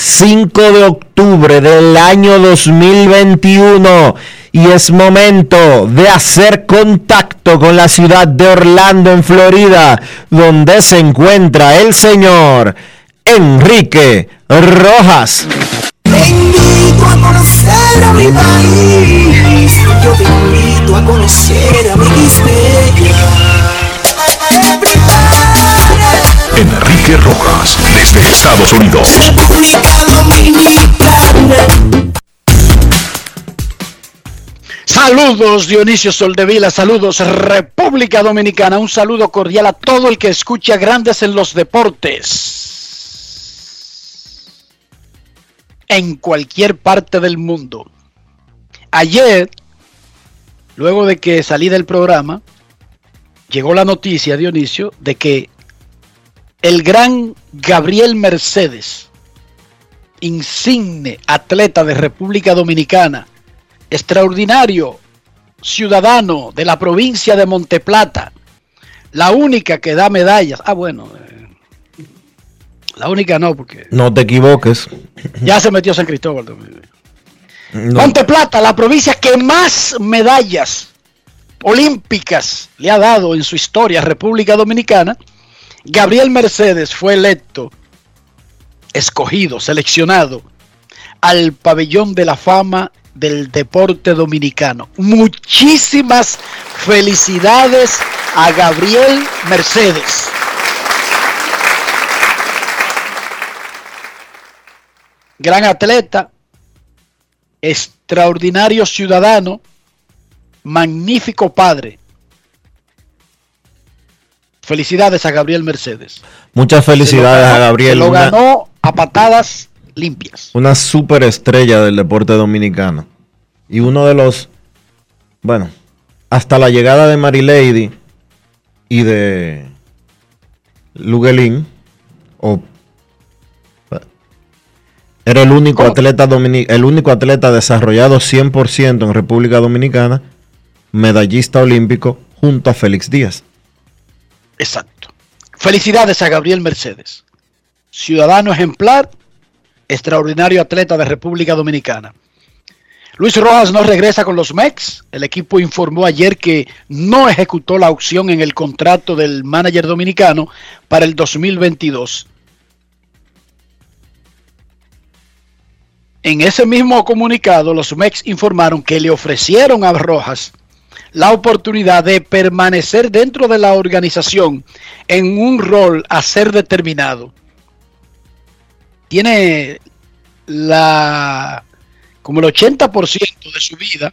5 de octubre del año 2021 y es momento de hacer contacto con la ciudad de Orlando en Florida, donde se encuentra el señor Enrique Rojas. Te invito a conocer a mi país, yo te invito a conocer a mi Enrique Rojas, desde Estados Unidos. Saludos Dionisio Soldevila, saludos República Dominicana, un saludo cordial a todo el que escucha Grandes en los Deportes en cualquier parte del mundo. Ayer, luego de que salí del programa, llegó la noticia, Dionisio, de que el gran Gabriel Mercedes, insigne atleta de República Dominicana, extraordinario ciudadano de la provincia de Monteplata, la única que da medallas. Ah, bueno, eh, la única no, porque... No te equivoques. Ya se metió San Cristóbal. Monteplata, la provincia que más medallas olímpicas le ha dado en su historia a República Dominicana Gabriel Mercedes fue electo, escogido, seleccionado al pabellón de la fama del deporte dominicano. Muchísimas felicidades a Gabriel Mercedes. Gran atleta, extraordinario ciudadano, magnífico padre Felicidades a Gabriel Mercedes. Muchas felicidades a Gabriel. lo ganó a patadas limpias. Una superestrella del deporte dominicano. Y uno de los, bueno, hasta la llegada de Marilady y de Luguelín, o era el único atleta el único atleta desarrollado 100% en República Dominicana, medallista olímpico junto a Félix Díaz. Exacto. Felicidades a Gabriel Mercedes, ciudadano ejemplar, extraordinario atleta de República Dominicana. Luis Rojas no regresa con los Mex. El equipo informó ayer que no ejecutó la opción en el contrato del manager dominicano para el 2022. En ese mismo comunicado, los Mex informaron que le ofrecieron a Rojas la oportunidad de permanecer dentro de la organización en un rol a ser determinado. Tiene la como el 80% de su vida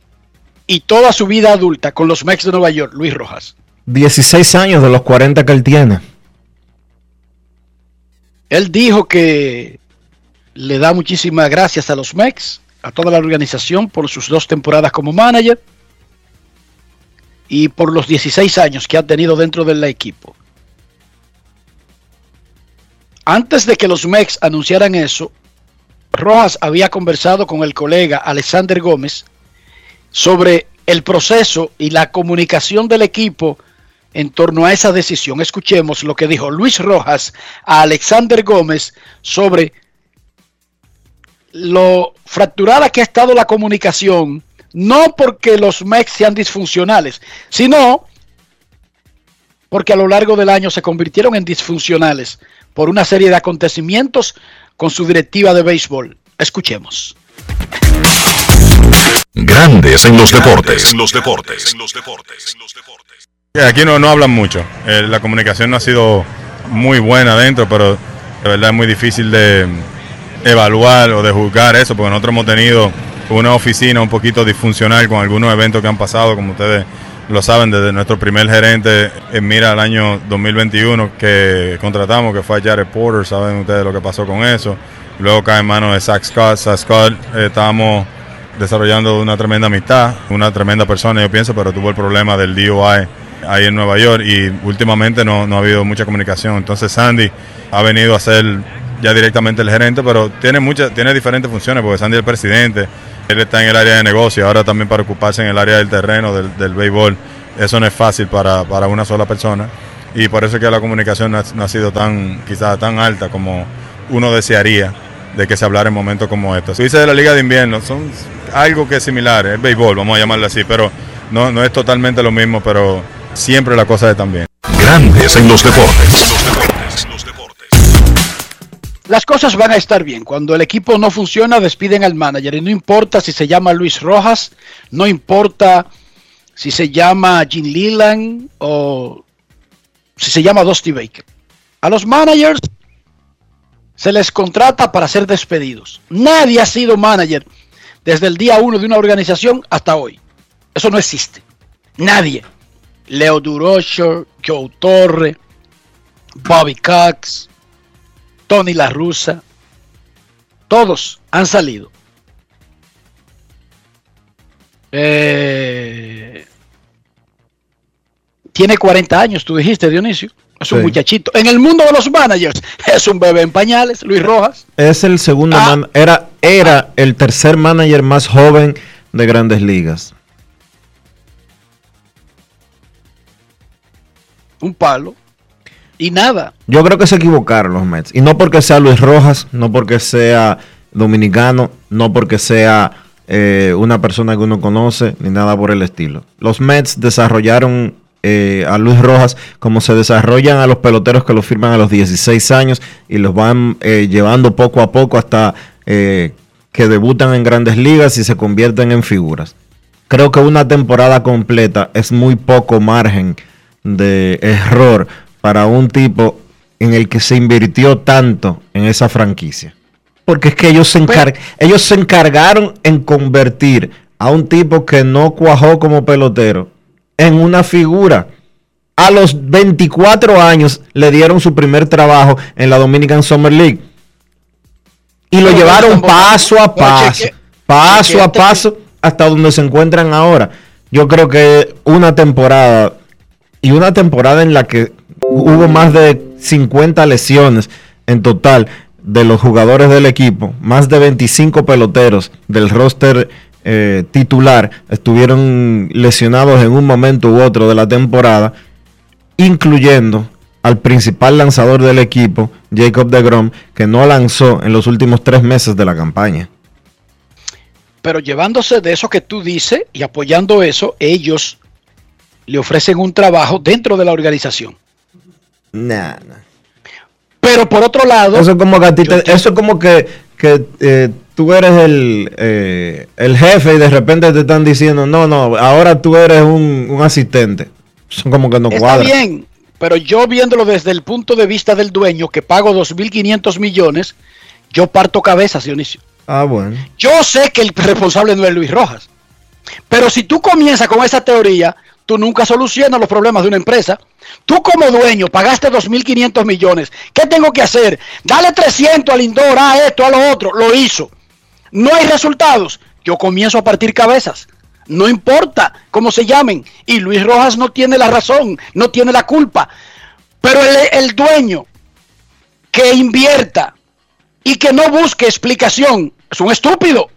y toda su vida adulta con los Mex de Nueva York, Luis Rojas. 16 años de los 40 que él tiene. Él dijo que le da muchísimas gracias a los Mex, a toda la organización por sus dos temporadas como manager y por los 16 años que ha tenido dentro del equipo. Antes de que los Mex anunciaran eso, Rojas había conversado con el colega Alexander Gómez sobre el proceso y la comunicación del equipo en torno a esa decisión. Escuchemos lo que dijo Luis Rojas a Alexander Gómez sobre lo fracturada que ha estado la comunicación, no porque los MEX sean disfuncionales, sino porque a lo largo del año se convirtieron en disfuncionales por una serie de acontecimientos con su directiva de béisbol. Escuchemos. Grandes en los deportes. En los deportes. En los deportes. Aquí no, no hablan mucho. Eh, la comunicación no ha sido muy buena adentro, pero de verdad es muy difícil de evaluar o de juzgar eso, porque nosotros hemos tenido una oficina un poquito disfuncional con algunos eventos que han pasado, como ustedes lo saben, desde nuestro primer gerente en mira al año 2021 que contratamos, que fue Jared Porter, saben ustedes lo que pasó con eso. Luego cae en manos de Zach Scott. Zach Scott eh, estábamos desarrollando una tremenda amistad, una tremenda persona, yo pienso, pero tuvo el problema del DUI ahí en Nueva York y últimamente no, no ha habido mucha comunicación. Entonces Sandy ha venido a ser ya directamente el gerente, pero tiene muchas, tiene diferentes funciones, porque Sandy es el presidente, él está en el área de negocio, ahora también para ocuparse en el área del terreno, del, del béisbol. Eso no es fácil para, para, una sola persona. Y por eso es que la comunicación no ha, sido tan, quizás tan alta como uno desearía de que se hablara en momentos como estos. Dice de la Liga de Invierno, son algo que es similar, es béisbol, vamos a llamarlo así, pero no, no es totalmente lo mismo, pero siempre la cosa es también. Grandes en los deportes. Las cosas van a estar bien. Cuando el equipo no funciona, despiden al manager. Y no importa si se llama Luis Rojas, no importa si se llama Jim Leland o si se llama Dusty Baker. A los managers se les contrata para ser despedidos. Nadie ha sido manager desde el día uno de una organización hasta hoy. Eso no existe. Nadie. Leo Durocher, Joe Torre, Bobby Cox, Tony La Russa, todos han salido. Eh, tiene 40 años, tú dijiste, Dionisio. Es un Sí. muchachito. En el mundo de los managers, es un bebé en pañales, Luis Rojas. Es el segundo Ah. man- era, era el tercer manager más joven de grandes ligas. Un palo. Y nada. Yo creo que se equivocaron los Mets. Y no porque sea Luis Rojas, no porque sea dominicano, no porque sea eh, una persona que uno conoce, ni nada por el estilo. Los Mets desarrollaron eh, a Luis Rojas como se desarrollan a los peloteros que lo firman a los 16 años y los van eh, llevando poco a poco hasta eh, que debutan en grandes ligas y se convierten en figuras. Creo que una temporada completa es muy poco margen de error para un tipo en el que se invirtió tanto en esa franquicia. Porque es que ellos se, encar- ellos se encargaron en convertir a un tipo que no cuajó como pelotero en una figura. A los 24 años le dieron su primer trabajo en la Dominican Summer League. Y lo llevaron paso a paso, paso a paso, hasta donde se encuentran ahora. Yo creo que una temporada y una temporada en la que hubo más de 50 lesiones en total de los jugadores del equipo, más de 25 peloteros del roster eh, titular estuvieron lesionados en un momento u otro de la temporada, incluyendo al principal lanzador del equipo, Jacob de Grom, que no lanzó en los últimos tres meses de la campaña. Pero llevándose de eso que tú dices y apoyando eso, ellos le ofrecen un trabajo dentro de la organización. Nah, nah. Pero por otro lado, Eso es como que a ti Yo te- eso es como que, que, eh, tú eres el, eh, el jefe y de repente te están diciendo, no, no, ahora tú eres un, un asistente. Son como que no está cuadra. bien, pero yo viéndolo desde el punto de vista del dueño que pago 2.500 millones, yo parto cabezas, Dionisio. Ah, bueno. Yo sé que el responsable no es Luis Rojas. Pero si tú comienzas con esa teoría, tú nunca solucionas los problemas de una empresa. Tú como dueño pagaste 2.500 millones. ¿Qué tengo que hacer? Dale 300 al Lindor, a esto, a lo otro. Lo hizo. No hay resultados. Yo comienzo a partir cabezas. No importa cómo se llamen. Y Luis Rojas no tiene la razón, no tiene la culpa. Pero el, dueño que invierta y que no busque explicación es un estúpido.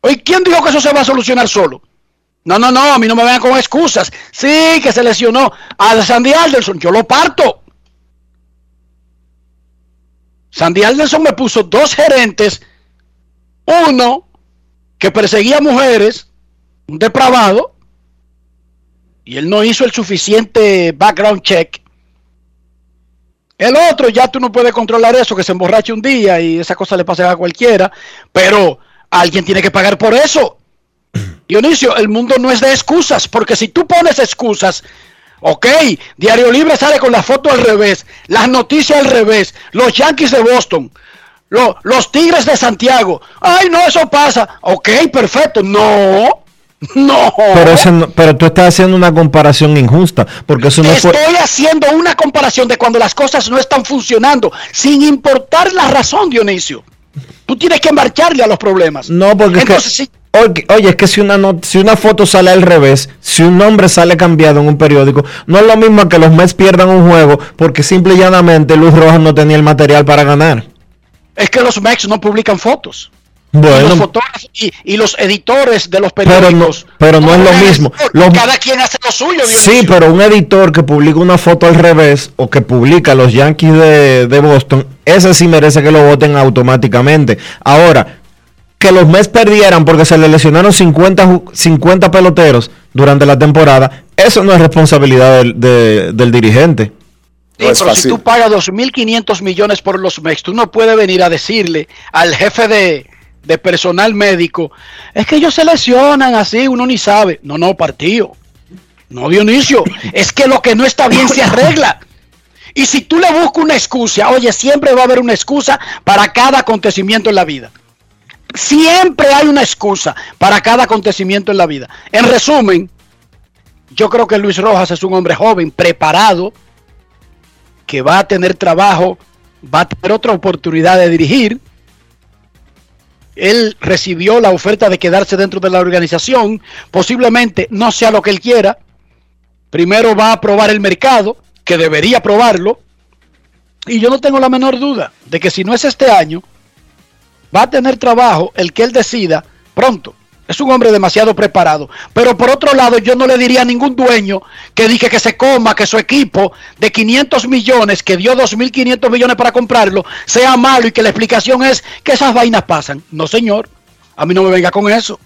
Oye, ¿quién dijo que eso se va a solucionar solo? No, no, no, a mí no me vean con excusas. Sí, que se lesionó a Sandy Alderson, yo lo parto. Sandy Alderson me puso dos gerentes, uno que perseguía mujeres, un depravado, y él no hizo el suficiente background check. El otro, ya tú no puedes controlar eso, que se emborrache un día y esa cosa le pasa a cualquiera, pero alguien tiene que pagar por eso. Dionisio, el mundo no es de excusas, porque si tú pones excusas, ok, Diario Libre sale con la foto al revés, las noticias al revés, los Yankees de Boston, lo, los Tigres de Santiago, ay, no, eso pasa, ok, perfecto, no. No. Pero, ese no- pero tú estás haciendo una comparación injusta, porque eso no fue... Estoy haciendo una comparación de cuando las cosas no están funcionando, sin importar la razón, Dionisio. Tú tienes que marcharle a los problemas. No, porque Entonces, es que, sí, oye, es que si una, not- si una foto sale al revés, si un nombre sale cambiado en un periódico, no es lo mismo que los Mets pierdan un juego porque simple y llanamente Luz Rojas no tenía el material para ganar. es que los Mex no publican fotos. Y los Bueno, fotógrafos y, y los editores de los Pero no- periódicos. pero no es lo mismo. Los- Cada quien hace lo suyo. sí, pero un editor que publica una foto al revés o que publica los Yankees de, de Boston, ese sí merece que lo voten automáticamente. Ahora, que los Mets perdieran porque se le lesionaron 50, ju- 50 peloteros durante la temporada, eso no es responsabilidad del, de- del dirigente. Sí, No pero si tú pagas 2.500 millones por los Mex, tú no puedes venir a decirle al jefe de, de personal médico, es que ellos se lesionan así, uno ni sabe. No, no, partido. No, Dionisio, es que lo que no está bien se arregla. Y si tú le buscas una excusa, oye, siempre va a haber una excusa para cada acontecimiento en la vida. Siempre hay una excusa para cada acontecimiento en la vida. En resumen, yo creo que Luis Rojas es un hombre joven, preparado, que va a tener trabajo, va a tener otra oportunidad de dirigir. Él recibió la oferta de quedarse dentro de la organización. Posiblemente no sea lo que él quiera. Primero va a probar el mercado, que debería probarlo. Y yo no tengo la menor duda de que si no es este año, va a tener trabajo el que él decida pronto. Es un hombre demasiado preparado. Pero por otro lado, yo no le diría a ningún dueño que dije que se coma, que su equipo de 500 millones, que dio 2.500 millones para comprarlo, sea malo y que la explicación es que esas vainas pasan. No, señor. A mí no me venga con eso.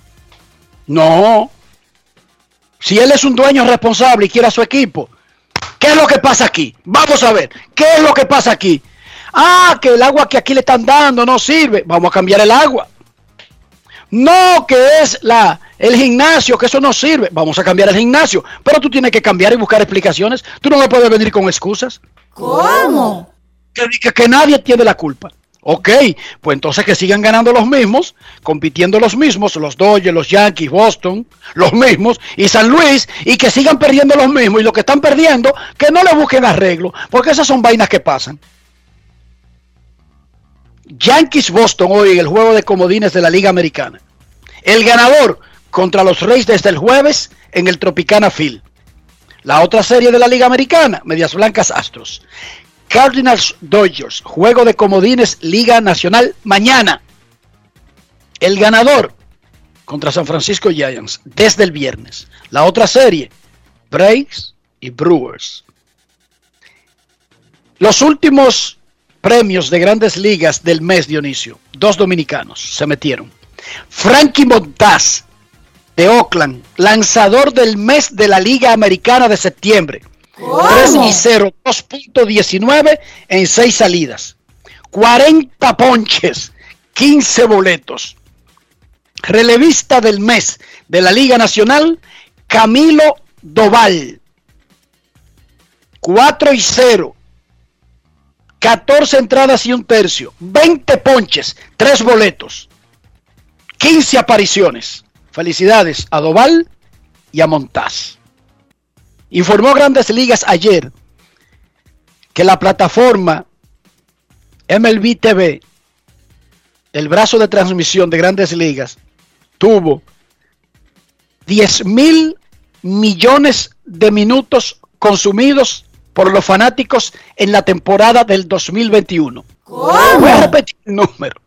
No. Si él es un dueño responsable y quiere a su equipo, ¿qué es lo que pasa aquí? Vamos a ver. ¿Qué es lo que pasa aquí? Ah, que el agua que aquí le están dando no sirve. Vamos a cambiar el agua. No, que es la el gimnasio, que eso no sirve. Vamos a cambiar el gimnasio. Pero tú tienes que cambiar y buscar explicaciones. Tú no me puedes venir con excusas. ¿Cómo? Que, que, que nadie tiene la culpa. Ok, pues entonces que sigan ganando los mismos, compitiendo los mismos, los Dodgers, los Yankees, Boston, los mismos, y San Luis, y que sigan perdiendo los mismos, y los que están perdiendo, que no le busquen arreglo, porque esas son vainas que pasan. Yankees Boston hoy en el juego de comodines de la Liga Americana. El ganador contra los Reyes desde el jueves en el Tropicana Field. La otra serie de la Liga Americana, Medias Blancas Astros. Cardinals Dodgers, juego de comodines Liga Nacional mañana. El ganador contra San Francisco Giants desde el viernes. La otra serie, Braves y Brewers. Los últimos premios de grandes ligas del mes, Dionisio, dos dominicanos se metieron. Frankie Montaz de Oakland, lanzador del mes de la Liga Americana de septiembre. 3 y 0, 2.19 en 6 salidas. 40 ponches, 15 boletos. Relevista del mes de la Liga Nacional, Camilo Doval. 4 y 0. 14 entradas y un tercio. 20 ponches, 3 boletos. 15 apariciones. Felicidades a Doval y a Montaz. Informó Grandes Ligas ayer que la plataforma MLB TV, el brazo de transmisión de Grandes Ligas, tuvo 10 mil millones de minutos consumidos por los fanáticos en la temporada del 2021. Voy a repetir el número.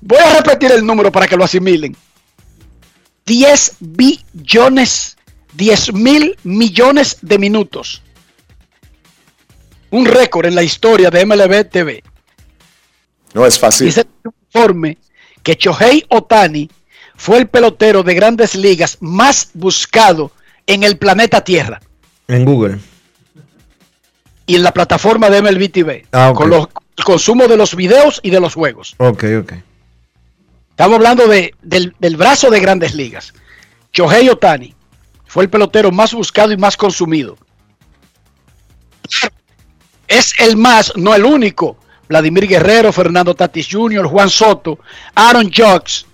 Voy a repetir el número para que lo asimilen. 10 billones, 10 mil millones de minutos. Un récord en la historia de MLB TV. No es fácil. Dice el informe que Chohei Otani fue el pelotero de grandes ligas más buscado en el planeta Tierra En Google. Y en la plataforma de MLB TV. Ah. Con los- el consumo de los videos y de los juegos. Ok, ok. Estamos hablando de- del, del brazo de grandes ligas. Shohei Otani fue el pelotero más buscado y más consumido. Es el más, no el único. Vladimir Guerrero, Fernando Tatis Jr., Juan Soto, Aaron Judge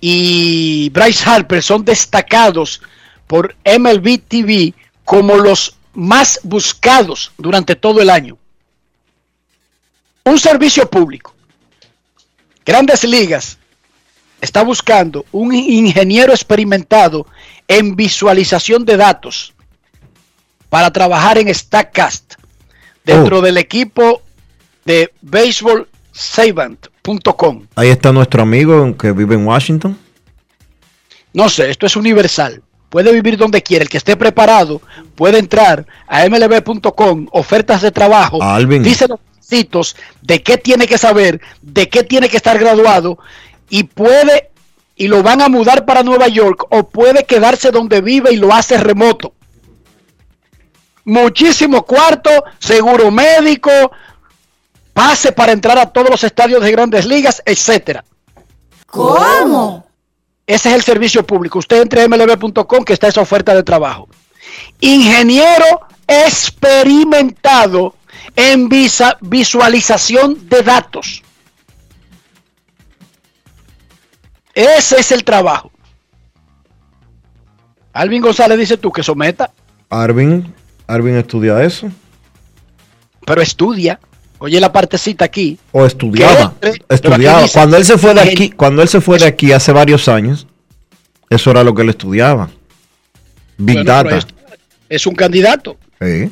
y Bryce Harper son destacados por MLB TV como los más buscados durante todo el año. Un servicio público. Grandes ligas está buscando un ingeniero experimentado en visualización de datos para trabajar en StatCast dentro Oh. del equipo de baseballsavant.com. Ahí está nuestro amigo que vive en Washington. No sé, esto es universal. Puede vivir donde quiera. El que esté preparado puede entrar a mlb.com, ofertas de trabajo, Alvin. dice los requisitos de qué tiene que saber, de qué tiene que estar graduado y puede y lo van a mudar para Nueva York o puede quedarse donde vive y lo hace remoto. Muchísimo cuarto, seguro médico, pase para entrar a todos los estadios de grandes ligas, etcétera. ¿Cómo? Ese es el servicio público. Usted entre a mlb.com que está esa oferta de trabajo. Ingeniero experimentado en visa- visualización de datos. Ese es el trabajo. Alvin González dice tú que someta, Arvin, Arvin estudia eso. pero estudia. Oye la partecita aquí. O estudiaba. Entre, Estudiaba. dice- Cuando él se fue de aquí, cuando él se fue de aquí hace varios años, eso era lo que él estudiaba. Big Bueno, Data. es, es un candidato. Sí.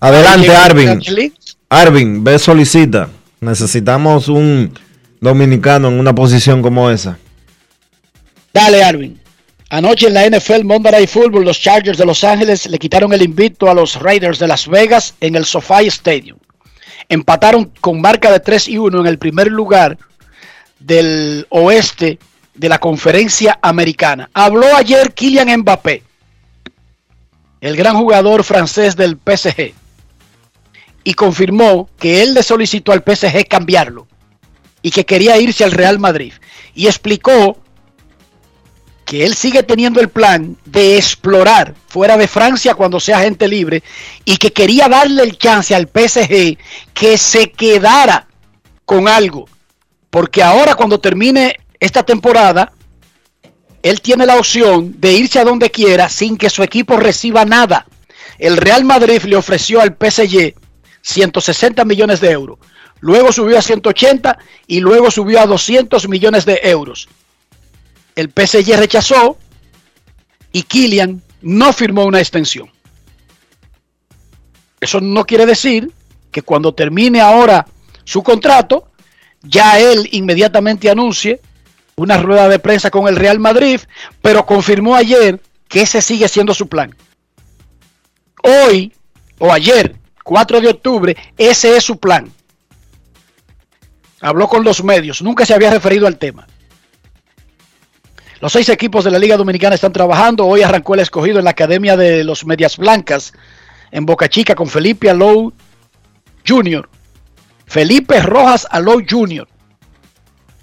Adelante, Arvin. Arvin, ve solicita. Necesitamos un dominicano en una posición como esa. Dale, Arvin. Anoche en la NFL Monday Night Football, los Chargers de Los Ángeles le quitaron el invicto a los Raiders de Las Vegas en el SoFi Stadium. Empataron con marca de 3 y 1 en el primer lugar del oeste de la conferencia americana. Habló ayer Kylian Mbappé, el gran jugador francés del PSG, y confirmó que él le solicitó al PSG cambiarlo y que quería irse al Real Madrid. Y explicó que él sigue teniendo el plan de explorar fuera de Francia cuando sea gente libre y que quería darle el chance al PSG que se quedara con algo. Porque ahora cuando termine esta temporada, él tiene la opción de irse a donde quiera sin que su equipo reciba nada. El Real Madrid le ofreció al PSG 160 millones de euros. Luego subió a 180 y luego subió a 200 millones de euros el PSG rechazó y Kylian no firmó una extensión. Eso no quiere decir que cuando termine ahora su contrato, ya él inmediatamente anuncie una rueda de prensa con el Real Madrid, pero confirmó ayer que ese sigue siendo su plan. Hoy o ayer, 4 de octubre, ese es su plan. Habló con los medios, nunca se había referido al tema. Los seis equipos de la Liga Dominicana están trabajando. Hoy arrancó el escogido en la Academia de los Medias Blancas en Boca Chica con Felipe Alou Jr. Felipe Rojas Alou Jr.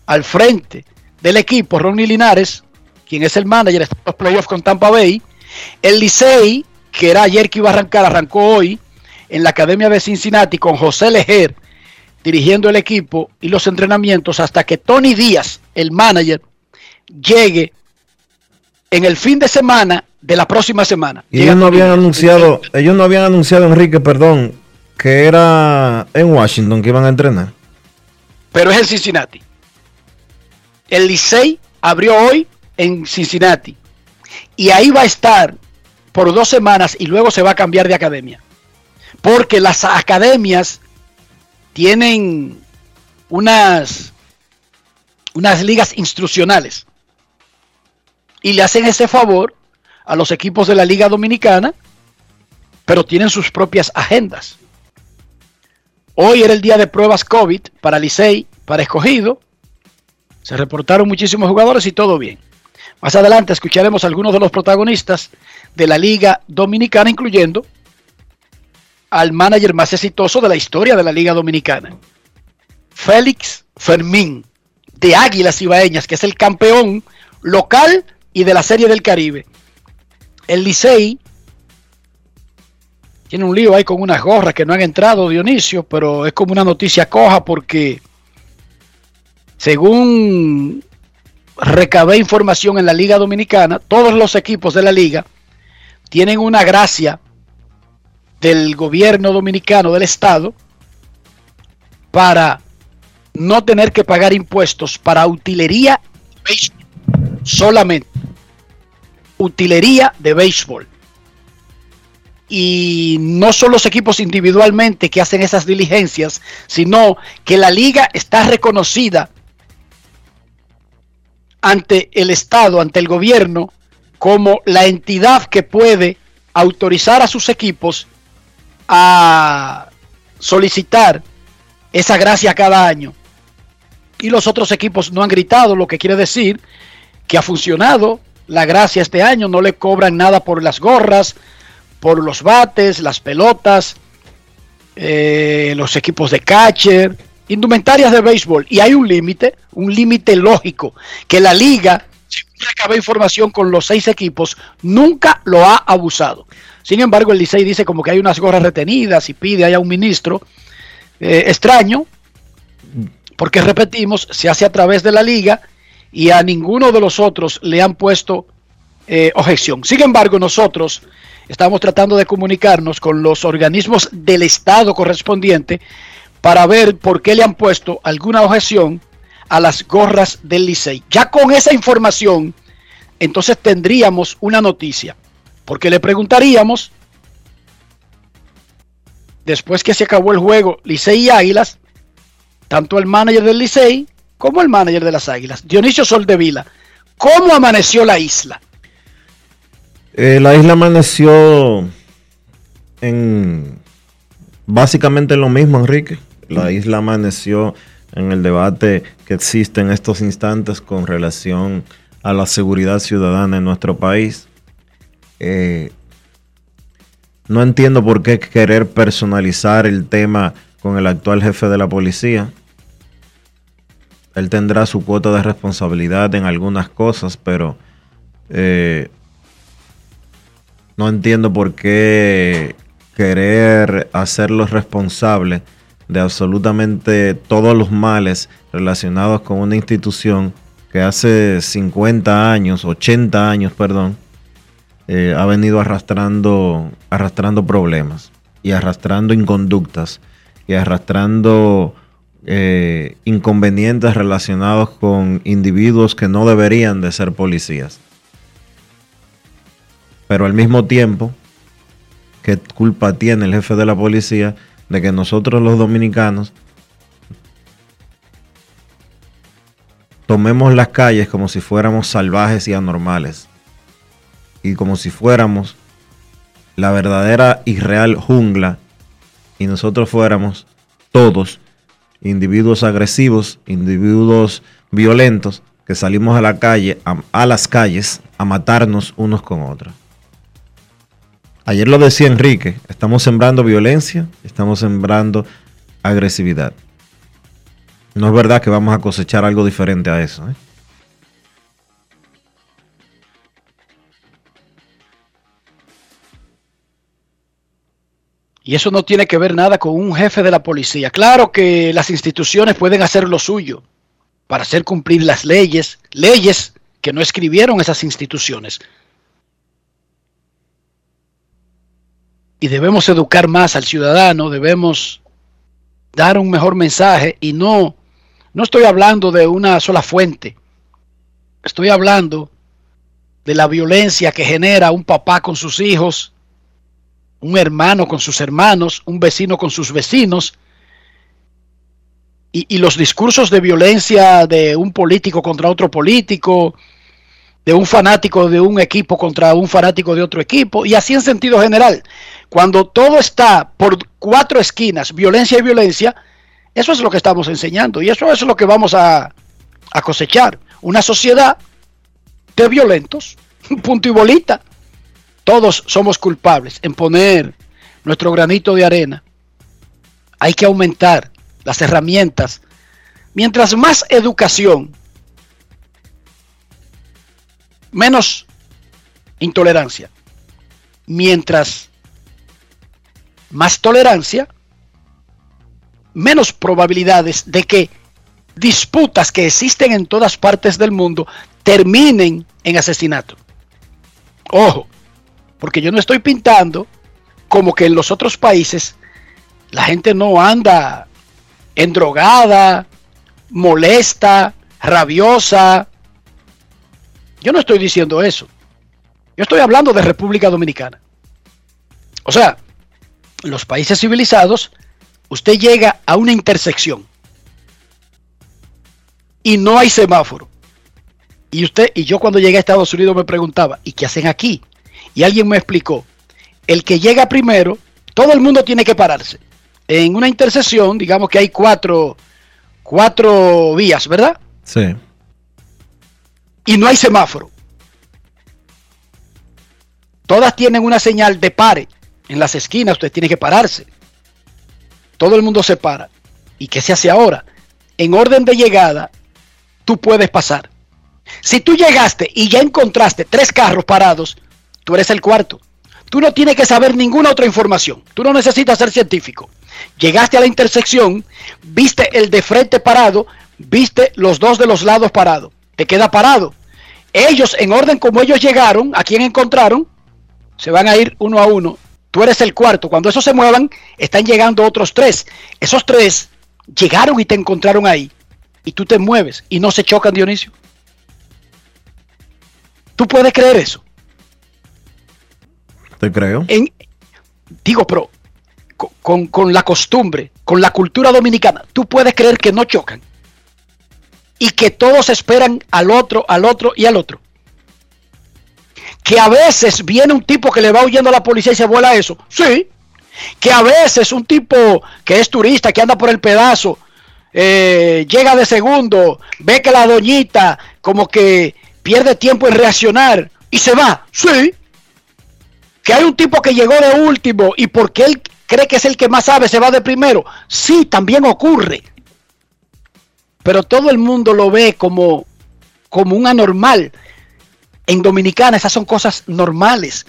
Al frente del equipo, Ronnie Linares, quien es el manager de los playoffs con Tampa Bay. El Licey, que era ayer que iba a arrancar, arrancó hoy en la Academia de Cincinnati con José Lejer dirigiendo el equipo y los entrenamientos hasta que Tony Díaz, el manager, llegue en el fin de semana de la próxima semana. Y ellos no habían anunciado, ellos no habían anunciado, Enrique, perdón, que era en Washington que iban a entrenar. Pero es en Cincinnati. El Licey abrió hoy en Cincinnati. Y ahí va a estar por dos semanas y luego se va a cambiar de academia. Porque las academias tienen unas, unas ligas instruccionales. Y le hacen ese favor a los equipos de la Liga Dominicana, pero tienen sus propias agendas. Hoy era el día de pruebas COVID para Licey, para Escogido. Se reportaron muchísimos jugadores y todo bien. Más adelante escucharemos a algunos de los protagonistas de la Liga Dominicana, incluyendo al manager más exitoso de la historia de la Liga Dominicana, Félix Fermín, de Águilas Ibaeñas, que es el campeón local y de la Serie del Caribe. El Licey tiene un lío ahí con unas gorras que no han entrado, Dionisio, pero es como una noticia coja porque según recabé información en la Liga Dominicana, todos los equipos de la liga tienen una gracia del gobierno dominicano, del Estado, para no tener que pagar impuestos para utilería solamente. Utilería de béisbol. Y no son los equipos individualmente que hacen esas diligencias, sino que la liga está reconocida ante el Estado, ante el gobierno, como la entidad que puede autorizar a sus equipos a solicitar esa gracia cada año. Y los otros equipos no han gritado, lo que quiere decir que ha funcionado la gracia este año, no le cobran nada por las gorras, por los bates, las pelotas, eh, los equipos de catcher, indumentarias de béisbol. Y hay un límite, un límite lógico, que la liga, según recabé información con los seis equipos, nunca lo ha abusado. Sin embargo, el Licey dice como que hay unas gorras retenidas y pide ahí a un ministro eh, extraño, porque repetimos, se hace a través de la liga y a ninguno de los otros le han puesto eh, objeción. Sin embargo, nosotros estamos tratando de comunicarnos con los organismos del Estado correspondiente para ver por qué le han puesto alguna objeción a las gorras del Licey. Ya con esa información, entonces tendríamos una noticia, porque le preguntaríamos, después que se acabó el juego Licey y Águilas, tanto el manager del Licey como el manager de las Águilas, Dionisio Soldevila, ¿cómo amaneció la isla? Eh, la isla amaneció en básicamente lo mismo, Enrique. La isla amaneció en el debate que existe en estos instantes con relación a la seguridad ciudadana en nuestro país. Eh, no entiendo por qué querer personalizar el tema con el actual jefe de la policía. Él tendrá su cuota de responsabilidad en algunas cosas, pero eh, no entiendo por qué querer hacerlos responsables de absolutamente todos los males relacionados con una institución que hace 50 años, 80 años, perdón, eh, ha venido arrastrando, arrastrando problemas y arrastrando inconductas y arrastrando eh, inconvenientes relacionados con individuos que no deberían de ser policías. Pero al mismo tiempo, ¿qué culpa tiene el jefe de la policía de que nosotros los dominicanos tomemos las calles como si fuéramos salvajes y anormales? Y como si fuéramos la verdadera y real jungla y nosotros fuéramos todos individuos agresivos, individuos violentos que salimos a la calle, a, las calles a matarnos unos con otros. Ayer lo decía Enrique, estamos sembrando violencia, estamos sembrando agresividad. No es verdad que vamos a cosechar algo diferente a eso. ¿eh? Y eso no tiene que ver nada con un jefe de la policía. Claro que las instituciones pueden hacer lo suyo para hacer cumplir las leyes, leyes que no escribieron esas instituciones. y debemos educar más al ciudadano, debemos dar un mejor mensaje y no, no estoy hablando de una sola fuente, estoy hablando de la violencia que genera un papá con sus hijos, un hermano con sus hermanos, un vecino con sus vecinos, y, los discursos de violencia de un político contra otro político, de un fanático de un equipo contra un fanático de otro equipo, y así en sentido general. Cuando todo está por cuatro esquinas, violencia y violencia, eso es lo que estamos enseñando y eso es lo que vamos a, a cosechar. Una sociedad de violentos, punto y bolita. Todos somos culpables en poner nuestro granito de arena. Hay que aumentar las herramientas. Mientras más educación, menos intolerancia. Mientras más tolerancia, menos probabilidades de que disputas que existen en todas partes del mundo terminen en asesinato. Ojo, porque yo no estoy pintando como que en los otros países la gente no anda endrogada, molesta, rabiosa. Yo no estoy diciendo eso. Yo estoy hablando de República Dominicana. O sea, los países civilizados, usted llega a una intersección y no hay semáforo. Y usted y yo cuando llegué a Estados Unidos me preguntaba, ¿y qué hacen aquí? Y alguien me explicó, el que llega primero, todo el mundo tiene que pararse. En una intersección, digamos que hay cuatro, cuatro vías, ¿verdad? Sí. Y no hay semáforo. Todas tienen una señal de pare. En las esquinas usted tiene que pararse. Todo el mundo se para. ¿Y qué se hace ahora? En orden de llegada, tú puedes pasar. Si tú llegaste y ya encontraste tres carros parados, tú eres el cuarto. Tú no tienes que saber ninguna otra información. Tú no necesitas ser científico. Llegaste a la intersección, viste el de frente parado, viste los dos de los lados parados. Te queda parado. Ellos, en orden como ellos llegaron, a quien encontraron, se van a ir uno a uno. Tú eres el cuarto. Cuando esos se muevan, están llegando otros tres. Esos tres llegaron y te encontraron ahí. Y tú te mueves y no se chocan, Dionisio. ¿Tú puedes creer eso? Te creo. Digo, pero con, con, la costumbre, con la cultura dominicana, tú puedes creer que no chocan. Y que todos esperan al otro, al otro y al otro. Que a veces viene un tipo que le va huyendo a la policía y se vuela eso. Sí. Que a veces un tipo que es turista, que anda por el pedazo, eh, llega de segundo, ve que la doñita como que pierde tiempo en reaccionar y se va. Sí. Que hay un tipo que llegó de último y porque él cree que es el que más sabe se va de primero. Sí, también ocurre. Pero todo el mundo lo ve como, como un anormal. En Dominicana esas son cosas normales.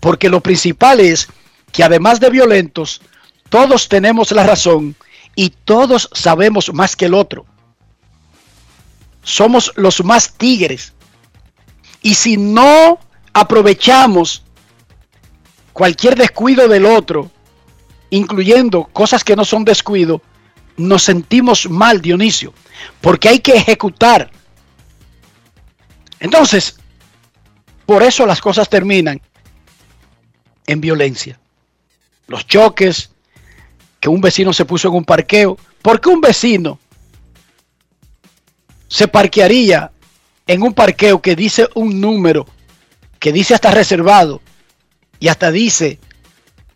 Porque lo principal es que además de violentos, todos tenemos la razón y todos sabemos más que el otro. Somos los más tigres. Y si no aprovechamos cualquier descuido del otro, incluyendo cosas que no son descuido, nos sentimos mal, Dionisio, porque hay que ejecutar. Entonces, por eso las cosas terminan en violencia. Los choques, que un vecino se puso en un parqueo. ¿Por qué un vecino se parquearía en un parqueo que dice un número, que dice hasta reservado y hasta dice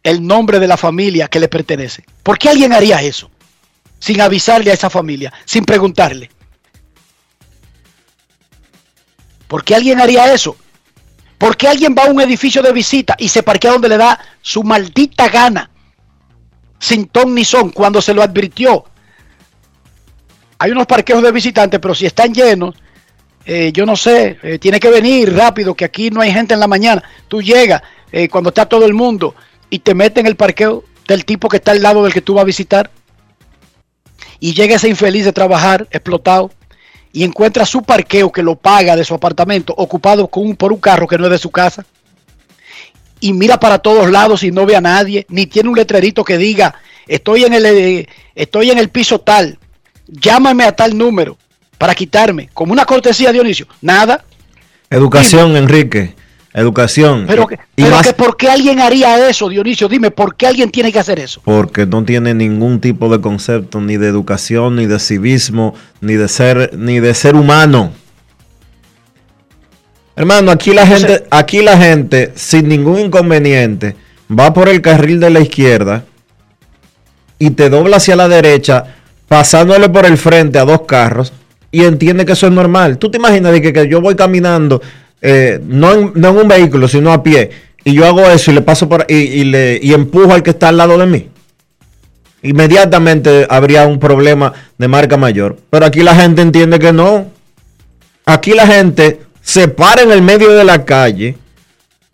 el nombre de la familia que le pertenece? ¿Por qué alguien haría eso? Sin avisarle a esa familia, sin preguntarle. ¿Por qué alguien haría eso? ¿Por qué alguien va a un edificio de visita y se parquea donde le da su maldita gana? Sin ton ni son, cuando se lo advirtió. Hay unos parqueos de visitantes, pero si están llenos, eh, yo no sé, eh, tiene que venir rápido, que aquí no hay gente en la mañana. Tú llegas eh, cuando está todo el mundo y te metes en el parqueo del tipo que está al lado del que tú vas a visitar. Y llega ese infeliz de trabajar, explotado, y encuentra su parqueo que lo paga de su apartamento ocupado con un, por un carro que no es de su casa. y mira para todos lados y no ve a nadie, ni tiene un letrerito que diga, estoy en el, estoy en el piso tal, llámame a tal número para quitarme, como una cortesía, Dionisio. Nada. Educación, Enrique. Educación. Pero, que, Y pero más- que ¿por qué alguien haría eso, Dionisio? Dime, ¿por qué alguien tiene que hacer eso? Porque no tiene ningún tipo de concepto ni de educación, ni de civismo, ni de ser, ni de ser humano. Hermano, aquí la Entonces- gente, aquí la gente, sin ningún inconveniente, va por el carril de la izquierda y te dobla hacia la derecha, pasándole por el frente a dos carros, y entiende que eso es normal. ¿Tú te imaginas de que, yo voy caminando, eh, no, en, un vehículo, sino a pie, y yo hago eso y le paso por y, y empujo al que está al lado de mí? Inmediatamente habría un problema de marca mayor. Pero aquí la gente entiende que no. Aquí la gente se para en el medio de la calle,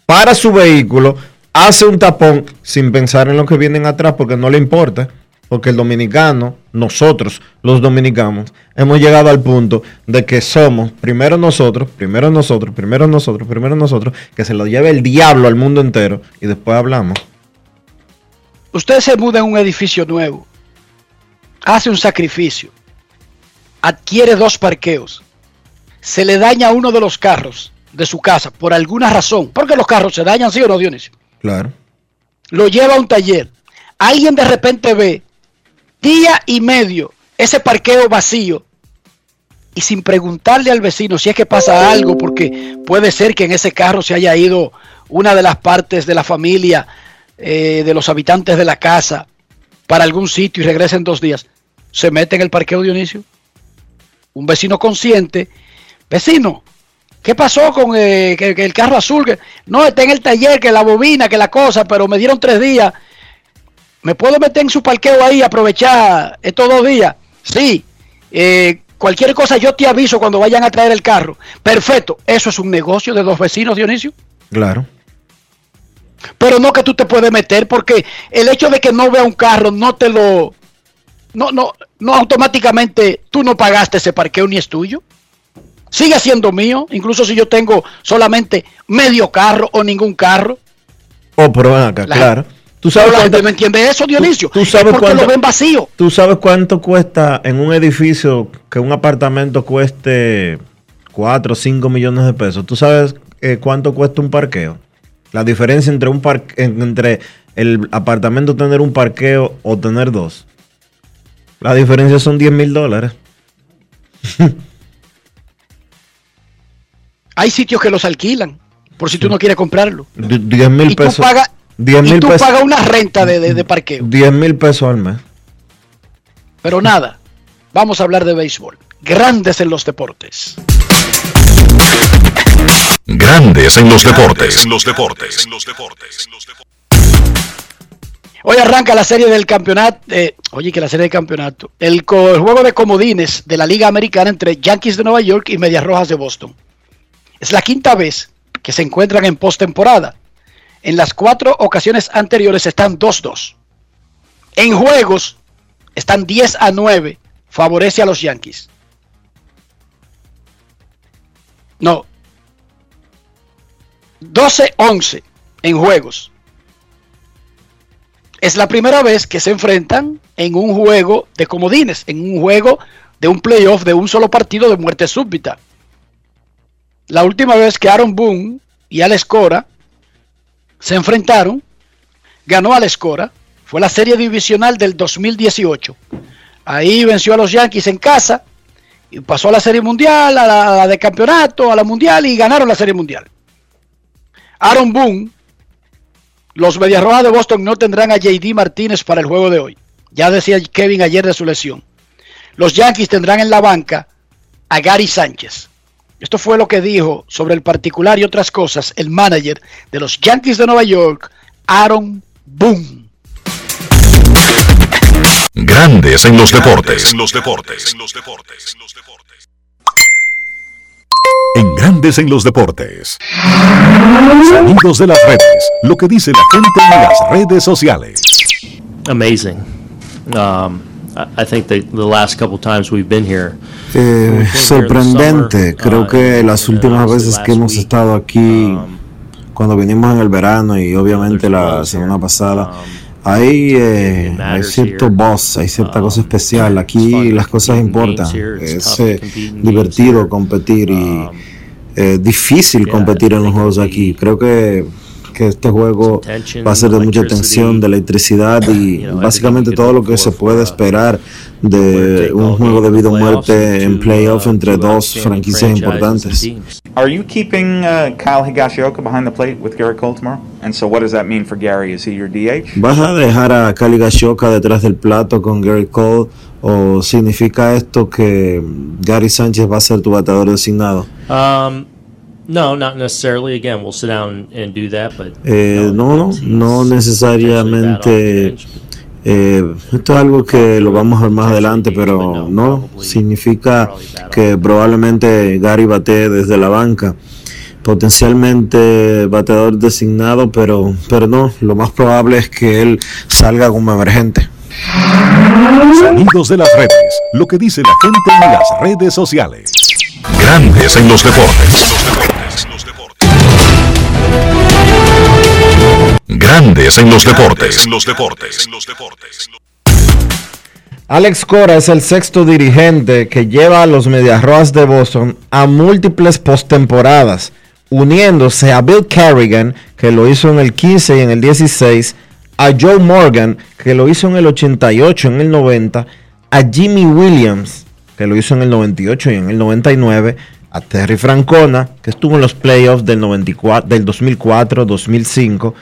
para su vehículo, hace un tapón sin pensar en lo que vienen atrás porque no le importa. Porque el dominicano, nosotros, los dominicanos, hemos llegado al punto de que somos primero nosotros, primero nosotros, primero nosotros, primero nosotros, que se lo lleve el diablo al mundo entero y después hablamos. Usted se muda en un edificio nuevo, hace un sacrificio, adquiere dos parqueos, se le daña uno de los carros de su casa por alguna razón, porque los carros se dañan, sí o no, Dionisio. Claro. Lo lleva a un taller. Alguien de repente ve día y medio ese parqueo vacío y sin preguntarle al vecino si es que pasa algo, porque puede ser que en ese carro se haya ido una de las partes de la familia, eh, de los habitantes de la casa, para algún sitio y regresa en dos días. Se mete en el parqueo Dionisio. Un vecino consciente. Vecino, ¿qué pasó con eh, que, el carro azul? No, está en el taller, que la bobina, que la cosa, pero me dieron tres días. ¿Me puedo meter en su parqueo ahí y aprovechar estos dos días? Sí. Eh, cualquier cosa yo te aviso cuando vayan a traer el carro. Perfecto. Eso es un negocio de dos vecinos, Dionisio. Claro. Pero no que tú te puedes meter porque el hecho de que no vea un carro no te lo... No, no, no automáticamente tú no pagaste ese parqueo ni es tuyo. Sigue siendo mío, incluso si yo tengo solamente medio carro o ningún carro. Oh, pero acá, La- claro. ¿Tú sabes, cuánto, no entiende eso, Dionisio. tú sabes porque cuánto- lo ven vacío. ¿Tú sabes cuánto cuesta en un edificio que un apartamento cueste 4 o 5 millones de pesos? ¿Tú sabes eh, cuánto cuesta un parqueo? La diferencia entre un par- en- entre el apartamento tener un parqueo o tener dos. La diferencia son 10 mil dólares. Hay sitios que los alquilan, por si tú no quieres comprarlo. D- 10 mil tú pesos. pagas 10 y tú pagas una renta de, de- de parqueo. 10 mil pesos al mes. Pero nada, vamos a hablar de béisbol. Grandes en los deportes. Grandes en los deportes. En los deportes. En los deportes. Hoy arranca la serie del campeonato. eh, oye, que la serie del campeonato. El, co- el juego de comodines de la Liga Americana entre Yankees de Nueva York y Medias Rojas de Boston. Es la quinta vez que se encuentran en postemporada. En las cuatro ocasiones anteriores están 2-2. En juegos están 10 a 9. Favorece a los Yankees. No. 12-11 en juegos. Es la primera vez que se enfrentan en un juego de comodines, en un juego de un playoff de un solo partido de muerte súbita. La última vez que Aaron Boone y Alex Cora se enfrentaron, ganó Alex Cora, fue la serie divisional del 2018. Ahí venció a los Yankees en casa y pasó a la serie mundial, a la, a la de campeonato, a la mundial y ganaron la serie mundial. Aaron Boone los Medias Rojas de Boston no tendrán a JD Martínez para el juego de hoy. Ya decía Kevin ayer de su lesión. Los Yankees tendrán en la banca a Gary Sánchez. Esto fue lo que dijo sobre el particular y otras cosas el manager de los Yankees de Nueva York, Aaron Boone. Grandes en los deportes. En los deportes. En los deportes. En Grandes en los deportes. Sonidos de las redes. Lo que dice la gente en las redes sociales. amazing. Um, I think the, the last couple times we've been here, Eh, sorprendente. Creo que las últimas veces que hemos estado aquí, um, cuando vinimos en el verano y obviamente la semana pasada. Hay, eh, hay cierto boss, hay cierta cosa especial. Aquí las cosas importan. Es eh, divertido competir y eh, difícil competir en los juegos aquí. Creo que que este juego va a ser de mucha tensión, de electricidad y básicamente todo lo que se puede esperar de un juego de vida o muerte en playoff entre dos franquicias importantes. Are you keeping uh, Kyle Higashioka behind the plate with Gary Cole tomorrow? And so what does that mean for Gary? Is he your DH? ¿Vas a dejar a Kyle Higashioka detrás del plato con Gary Cole o significa esto que Gary Sánchez va a ser tu bateador designado? Um, no, not necessarily. Again, we'll sit down and do that, but Eh, no, no, no necesariamente. Eh, esto es algo que lo vamos a ver más adelante, pero no significa que probablemente Gary bate desde la banca. Potencialmente bateador designado, pero, pero no, lo más probable es que él salga como emergente. Sonidos de las redes. Lo que dice la gente en las redes sociales. Grandes en los deportes. Grandes en los deportes. los deportes. Alex Cora es el sexto dirigente que lleva a los Medias Rojas de Boston a múltiples postemporadas, uniéndose a Bill Carrigan, que lo hizo en el 15 y en el 16, a Joe Morgan, que lo hizo en el 88 y en el 90, a Jimmy Williams, que lo hizo en el 98 y en el 99, a Terry Francona, que estuvo en los playoffs del, 94, del 2004, 2005,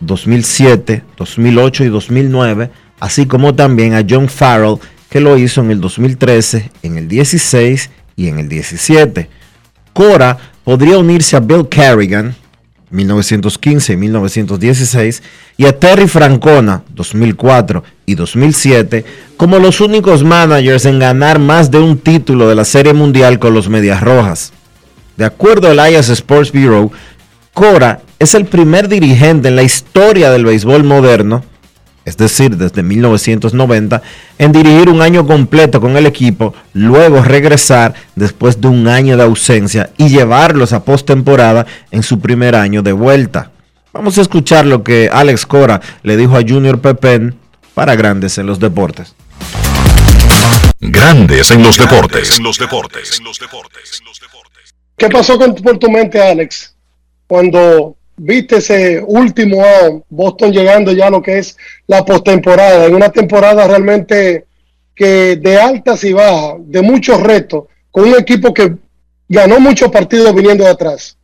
2007, 2008 y 2009, así como también a John Farrell, que lo hizo en el 2013, en el 16 y en el 17. Cora podría unirse a Bill Carrigan, 1915 y 1916, y a Terry Francona, 2004 y 2007, como los únicos managers en ganar más de un título de la Serie Mundial con los Medias Rojas. De acuerdo al IAS Sports Bureau, Cora es el primer dirigente en la historia del béisbol moderno, es decir, desde 1990, en dirigir un año completo con el equipo, luego regresar después de un año de ausencia y llevarlos a postemporada en su primer año de vuelta. Vamos a escuchar lo que Alex Cora le dijo a Junior Pepén para Grandes en los Deportes. Grandes en los deportes. los deportes. ¿Qué pasó con, por tu mente, Alex, cuando viste ese último out, Boston llegando ya a lo que es la postemporada, en una temporada realmente que de altas y bajas, de muchos retos, con un equipo que ganó muchos partidos viniendo de atrás.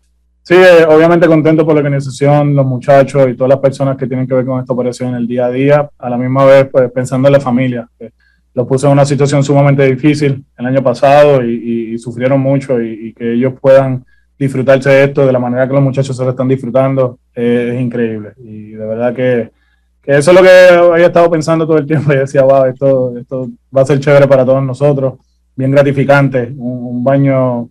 Sí, eh, obviamente contento por la organización, los muchachos y todas las personas que tienen que ver con esta operación en el día a día, a la misma vez pues, pensando en la familia. que Lo puse en una situación sumamente difícil el año pasado y, y, sufrieron mucho y, y que ellos puedan disfrutarse de esto de la manera que los muchachos se lo están disfrutando eh, es increíble. Y de verdad que, que, eso es lo que había estado pensando todo el tiempo. Y decía, wow, esto, esto va a ser chévere para todos nosotros, bien gratificante. Un, un baño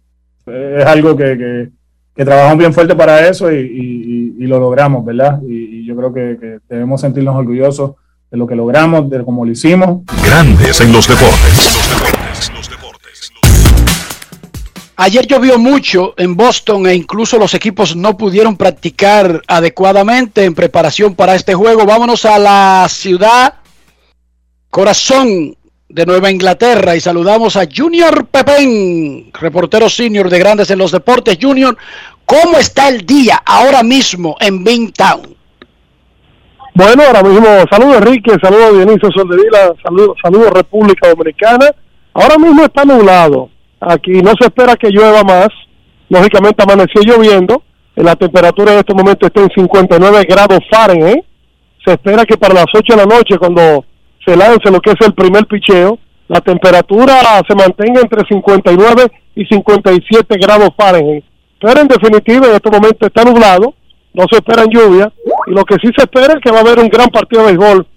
eh, es algo que, que, que, trabajamos bien fuerte para eso y, y, y lo logramos, ¿verdad? Y, yo creo que, debemos sentirnos orgullosos de lo que logramos, de cómo lo hicimos. Grandes en los deportes. Ayer llovió mucho en Boston e incluso los equipos no pudieron practicar adecuadamente en preparación para este juego. Vámonos a la ciudad corazón de Nueva Inglaterra y saludamos a Junior Pepén, reportero senior de Grandes en los Deportes. Junior, ¿cómo está el día ahora mismo en Town? Bueno, ahora mismo, saludos Enrique, saludos Dionisio Soldevila, saludos, saludos República Dominicana. Ahora mismo está nublado, Aquí no se espera que llueva más. Lógicamente amaneció lloviendo. La temperatura en este momento está en 59 grados Fahrenheit. Se espera que para las 8 de la noche, cuando se lance lo que es el primer picheo, la temperatura se mantenga entre 59 y 57 grados Fahrenheit. Pero en definitiva, en este momento está nublado, no se espera lluvia, y lo que sí se espera es que va a haber un gran partido de béisbol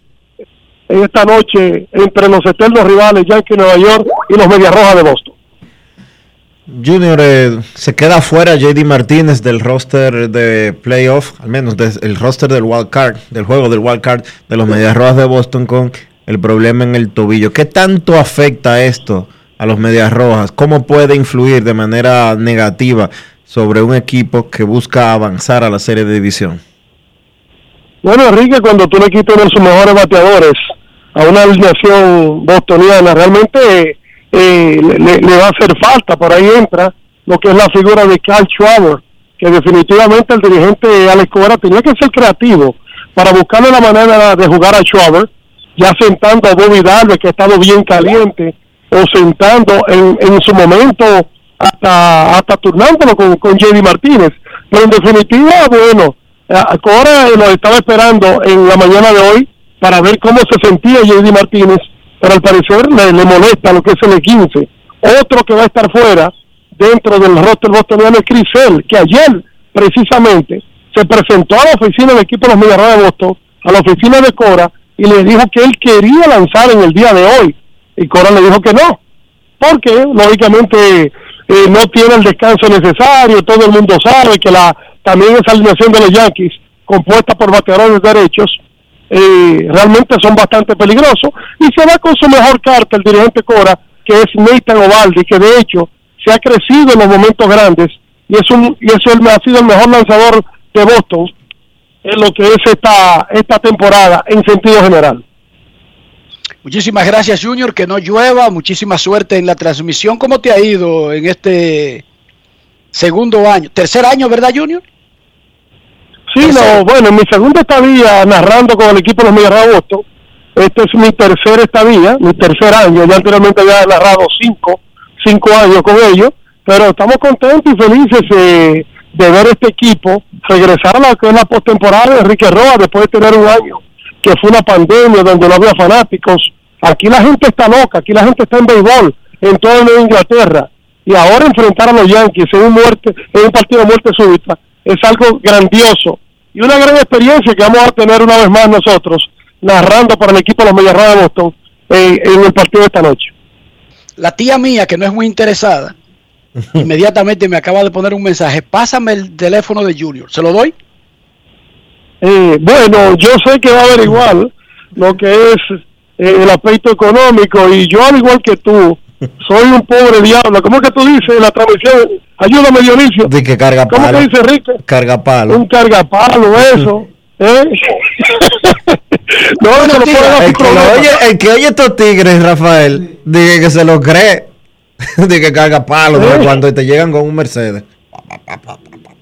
en esta noche entre los eternos rivales Yankees Nueva York y los Medias Rojas de Boston. Junior eh, se queda fuera JD Martínez del roster de playoff, al menos del roster del wild card, del juego del wild card de los Medias Rojas de Boston con el problema en el tobillo. ¿Qué tanto afecta esto a los Medias Rojas? ¿Cómo puede influir de manera negativa sobre un equipo que busca avanzar a la serie de división? Bueno, Enrique, cuando tú le quitas uno de sus mejores bateadores a una alineación bostoniana, realmente eh, le, va a hacer falta. Por ahí entra lo que es la figura de Kyle Schwarber, que definitivamente el dirigente Alex Cobra tenía que ser creativo para buscarle la manera de jugar a Schwarber, ya sentando a Bobby Darby, que ha estado bien caliente, o sentando en, en su momento hasta, hasta turnándolo con, con JD Martínez. Pero en definitiva, bueno, Cora lo estaba esperando en la mañana de hoy para ver cómo se sentía JD Martínez, pero al parecer le, molesta lo que es el 15 Otro que va a estar fuera dentro del roster bostoniano es Chris que ayer precisamente se presentó a la oficina del equipo de los Mediarrojas de Boston, a la oficina de Cora, y le dijo que él quería lanzar en el día de hoy. Y Cora le dijo que no, porque lógicamente eh, no tiene el descanso necesario, todo el mundo sabe que la también esa alineación de los Yankees, compuesta por bateadores derechos, eh, realmente son bastante peligrosos, y se va con su mejor carta el dirigente Cora, que es Nathan Ovaldi, que de hecho se ha crecido en los momentos grandes, y es un y eso ha sido el mejor lanzador de Boston en lo que es esta, esta temporada en sentido general. Muchísimas gracias Junior, que no llueva, muchísima suerte en la transmisión. ¿Cómo te ha ido en este segundo año? Tercer año, ¿verdad Junior? Sí, no, bueno, en mi segunda estadía narrando con el equipo de los Miguel de este es mi tercer estadía, mi tercer año, ya anteriormente había narrado cinco, cinco años con ellos, pero estamos contentos y felices de ver este equipo regresar a la que es la postemporada de Enrique Roa después de tener un año que fue una pandemia donde no había fanáticos. Aquí la gente está loca, aquí la gente está en béisbol, en toda Inglaterra. Y ahora enfrentar a los Yankees en un, muerte, en un partido de muerte súbita es algo grandioso y una gran experiencia que vamos a tener una vez más nosotros narrando para el equipo de los Medias de Boston en, en el partido de esta noche. La tía mía, que no es muy interesada, inmediatamente me acaba de poner un mensaje. Pásame el teléfono de Junior. ¿Se lo doy? Eh, bueno, yo sé que va a averiguar lo que es eh, el aspecto económico y yo al igual que tú soy un pobre diablo. ¿Cómo que tú dices en la transmisión? Ayúdame Dionisio. De que carga ¿Cómo que dice Enrique? Carga palo. Un cargapalo, eso. ¿eh? no, no, no, el, que oye, el que oye estos tigres, Rafael, dice que se lo cree. de que carga palo ¿Eh? cuando te llegan con un Mercedes.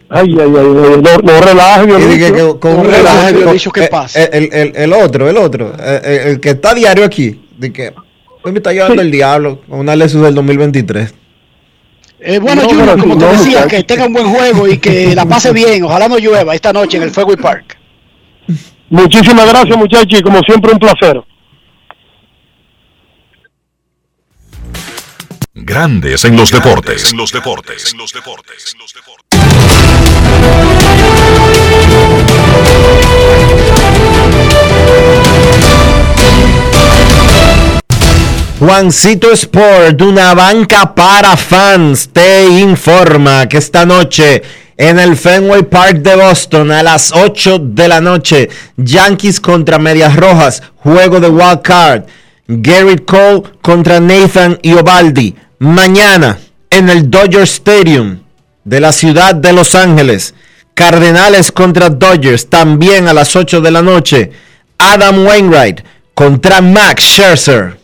Ay, ay, ay, no, no relaje, y que, con un relaje, ¿qué pasa? El, el, el, otro, el otro, el, que está diario aquí, de que hoy me está llevando el diablo con una Lexus del 2023. Eh, bueno, Junior, como te decía, que tenga un buen juego y que la pase bien. Ojalá no llueva esta noche en el Fuego y Park. Muchísimas gracias, muchachos, y como siempre, un placer. Grandes en los deportes. En los deportes. En los deportes. Juancito Sport, una banca para fans, te informa que esta noche en el Fenway Park de Boston a las 8 de la noche, Yankees contra Medias Rojas, juego de wild card. Garrett Cole contra Nathan Iobaldi. Mañana en el Dodger Stadium de la ciudad de Los Ángeles. Cardenales contra Dodgers también a las 8 de la noche. Adam Wainwright contra Max Scherzer.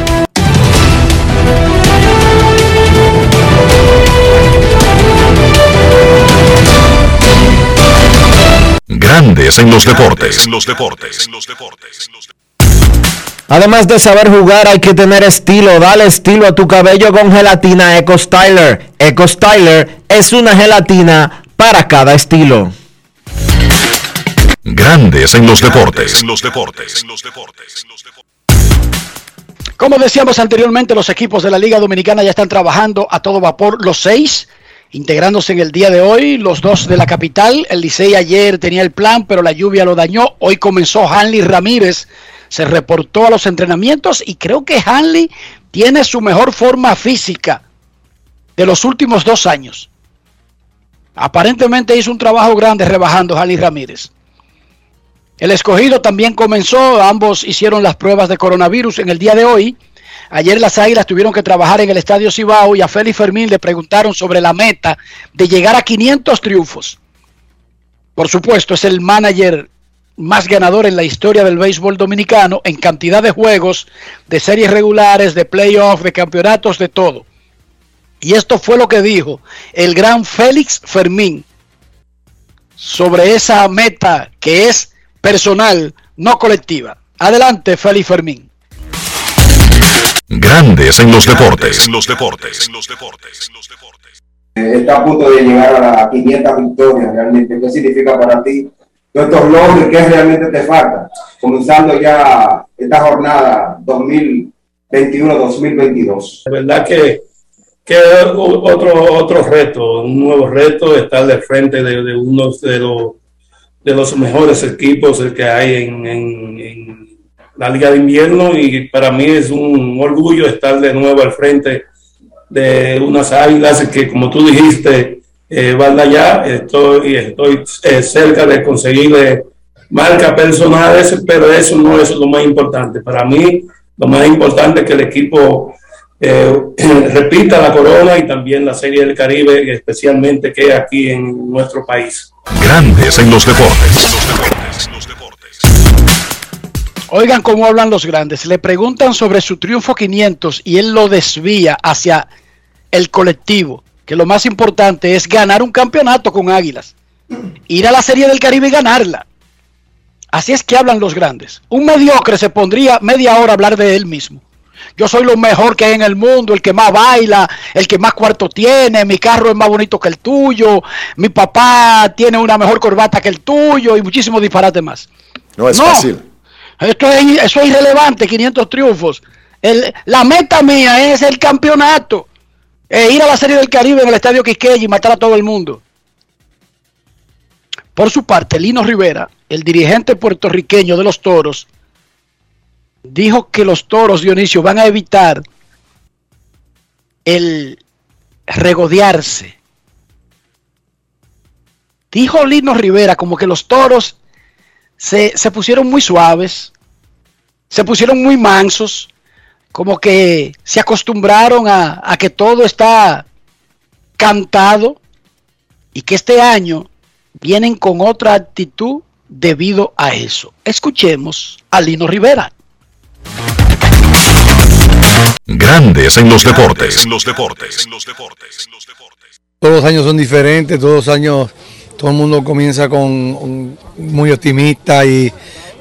Grandes en los deportes. Además de saber jugar, hay que tener estilo. Dale estilo a tu cabello con gelatina Eco Styler. Eco Styler es una gelatina para cada estilo. Grandes en los deportes. Como decíamos anteriormente, los equipos de la Liga Dominicana ya están trabajando a todo vapor, los seis, integrándose en el día de hoy, los dos de la capital. El Licey ayer tenía el plan, pero la lluvia lo dañó. Hoy comenzó Hanley Ramírez, se reportó a los entrenamientos y creo que Hanley tiene su mejor forma física de los últimos dos años. Aparentemente hizo un trabajo grande rebajando Hanley Ramírez. El escogido también comenzó, ambos hicieron las pruebas de coronavirus en el día de hoy. Ayer las Águilas tuvieron que trabajar en el Estadio Cibao y a Félix Fermín le preguntaron sobre la meta de llegar a 500 triunfos. Por supuesto, es el manager más ganador en la historia del béisbol dominicano en cantidad de juegos, de series regulares, de playoffs, de campeonatos, de todo. Y esto fue lo que dijo el gran Félix Fermín sobre esa meta que es personal, no colectiva. Adelante, Félix Fermín. Grandes en los deportes. En los deportes. En los deportes. Eh, está a punto de llegar a las 500 victorias realmente. ¿Qué significa para ti estos logros? ¿Qué realmente te falta? Comenzando ya esta jornada 2021-2022. La verdad que, que otro, otro reto, un nuevo reto, estar de frente de, de uno de los de los mejores equipos que hay en, la Liga de Invierno y para mí es un orgullo estar de nuevo al frente de unas águilas que como tú dijiste, eh, ya estoy, estoy eh, cerca de conseguir eh, marcas personales, pero eso no es lo más importante. Para mí, lo más importante es que el equipo eh, repita la corona y también la Serie del Caribe, especialmente que aquí en nuestro país. Grandes en los deportes. Oigan cómo hablan los grandes. Le preguntan sobre su triunfo 500 y él lo desvía hacia el colectivo, que lo más importante es ganar un campeonato con Águilas. Ir a la Serie del Caribe y ganarla. Así es que hablan los grandes. Un mediocre se pondría media hora a hablar de él mismo. Yo soy lo mejor que hay en el mundo, el que más baila, el que más cuarto tiene, mi carro es más bonito que el tuyo, mi papá tiene una mejor corbata que el tuyo y muchísimos disparates más. No es fácil. Esto es, eso es irrelevante, 500 triunfos. la meta mía es el campeonato. E ir a la Serie del Caribe en el Estadio Quisqueya y matar a todo el mundo. Por su parte, Lino Rivera, el dirigente puertorriqueño de los Toros, dijo que los toros, Dionisio, van a evitar el regodearse. Dijo Lino Rivera como que los toros se, pusieron muy suaves, se pusieron muy mansos, como que se acostumbraron a, a que todo está cantado y que este año vienen con otra actitud debido a eso. Escuchemos a Lino Rivera. Grandes en los deportes. los deportes. los deportes. Todos los años son diferentes, todos los años todo el mundo comienza con muy optimista y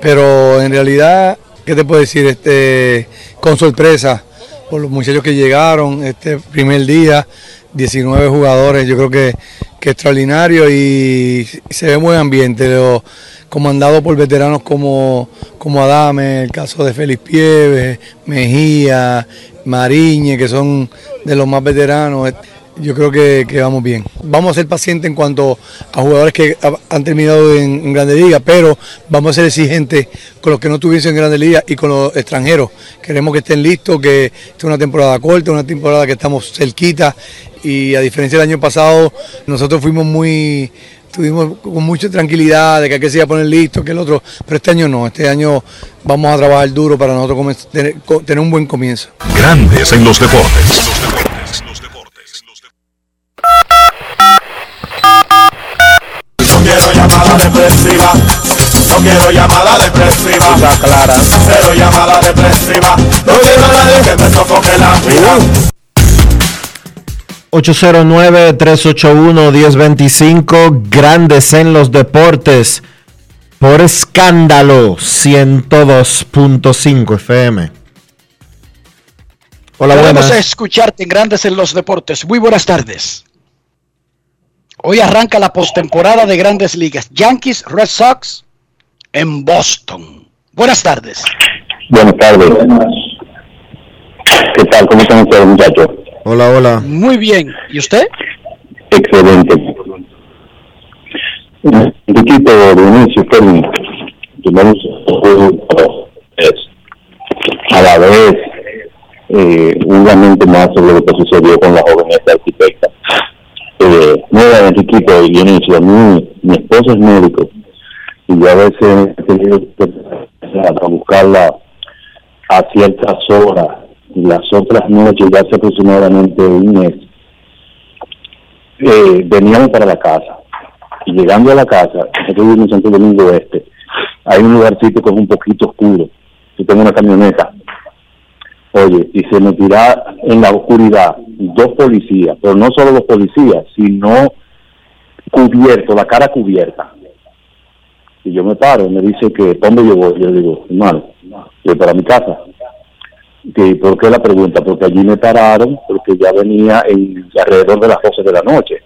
pero en realidad, ¿qué te puedo decir? Este con sorpresa por los muchachos que llegaron este primer día, 19 jugadores, yo creo que, que extraordinario y se ve buen ambiente comandado por veteranos como, como Adame, el caso de Félix Pieves, Mejía, Mariñe, que son de los más veteranos. Yo creo que, vamos bien. Vamos a ser pacientes en cuanto a jugadores que han terminado en, en Grandes Ligas, pero vamos a ser exigentes con los que no tuviesen en Grandes Ligas y con los extranjeros. Queremos que estén listos, que es una temporada corta, una temporada que estamos cerquita y a diferencia del año pasado, nosotros fuimos muy Estuvimos con mucha tranquilidad de que aquí se iba a poner listo, que el otro, pero este año no, este año vamos a trabajar duro para nosotros tener un buen comienzo. Grandes en los deportes. Depresiva, clara. Cero llamada depresiva, no quiero a nadie que me sofoque la vida. 809-381-1025, Grandes en los Deportes, por escándalo 102.5 FM. Hola, Vamos a escucharte en Grandes en los Deportes. Muy buenas tardes. Hoy arranca la postemporada de Grandes Ligas. Yankees, Red Sox en Boston. Buenas tardes. Buenas tardes. ¿Qué tal? ¿Cómo están ustedes, muchachos? Hola, hola. Muy bien. ¿Y usted? Excelente. Un equipo de inicio, Kevin, tenemos es a la vez eh, un lamento más sobre lo que sucedió con la joven esta arquitecta. Eh, nuevamente equipo de inicio, mi, mi esposo es médico y yo a veces he tenido que buscarla a ciertas horas y las otras noches, ya hace aproximadamente un mes, eh, veníamos para la casa. Y llegando a la casa, nosotros vivimos en Santo Domingo Este, hay un lugarcito que es un poquito oscuro. Yo tengo una camioneta. Oye, y se me tira en la oscuridad dos policías, pero no solo dos policías, sino cubierto, la cara cubierta. Y yo me paro me dice que, ¿dónde yo voy? Yo digo, hermano, yo para mi casa. ¿Y ¿Por qué la pregunta? Porque allí me pararon, porque ya venía en alrededor de las 12 de la noche.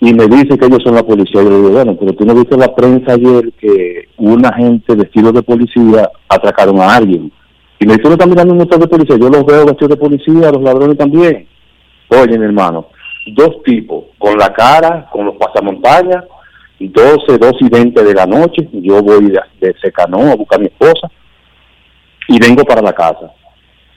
Y me dice que ellos son la policía. Yo le digo, bueno, pero tú no viste la prensa ayer que una gente vestido de policía atracaron a alguien. Y me dice, ¿no está mirando un motor de policía? Yo los veo vestidos de policía, los ladrones también. Oye, mi hermano, dos tipos, con la cara, con los pasamontañas, 12, 2 y 20 de la noche, yo voy de, de Secano a buscar a mi esposa y vengo para la casa.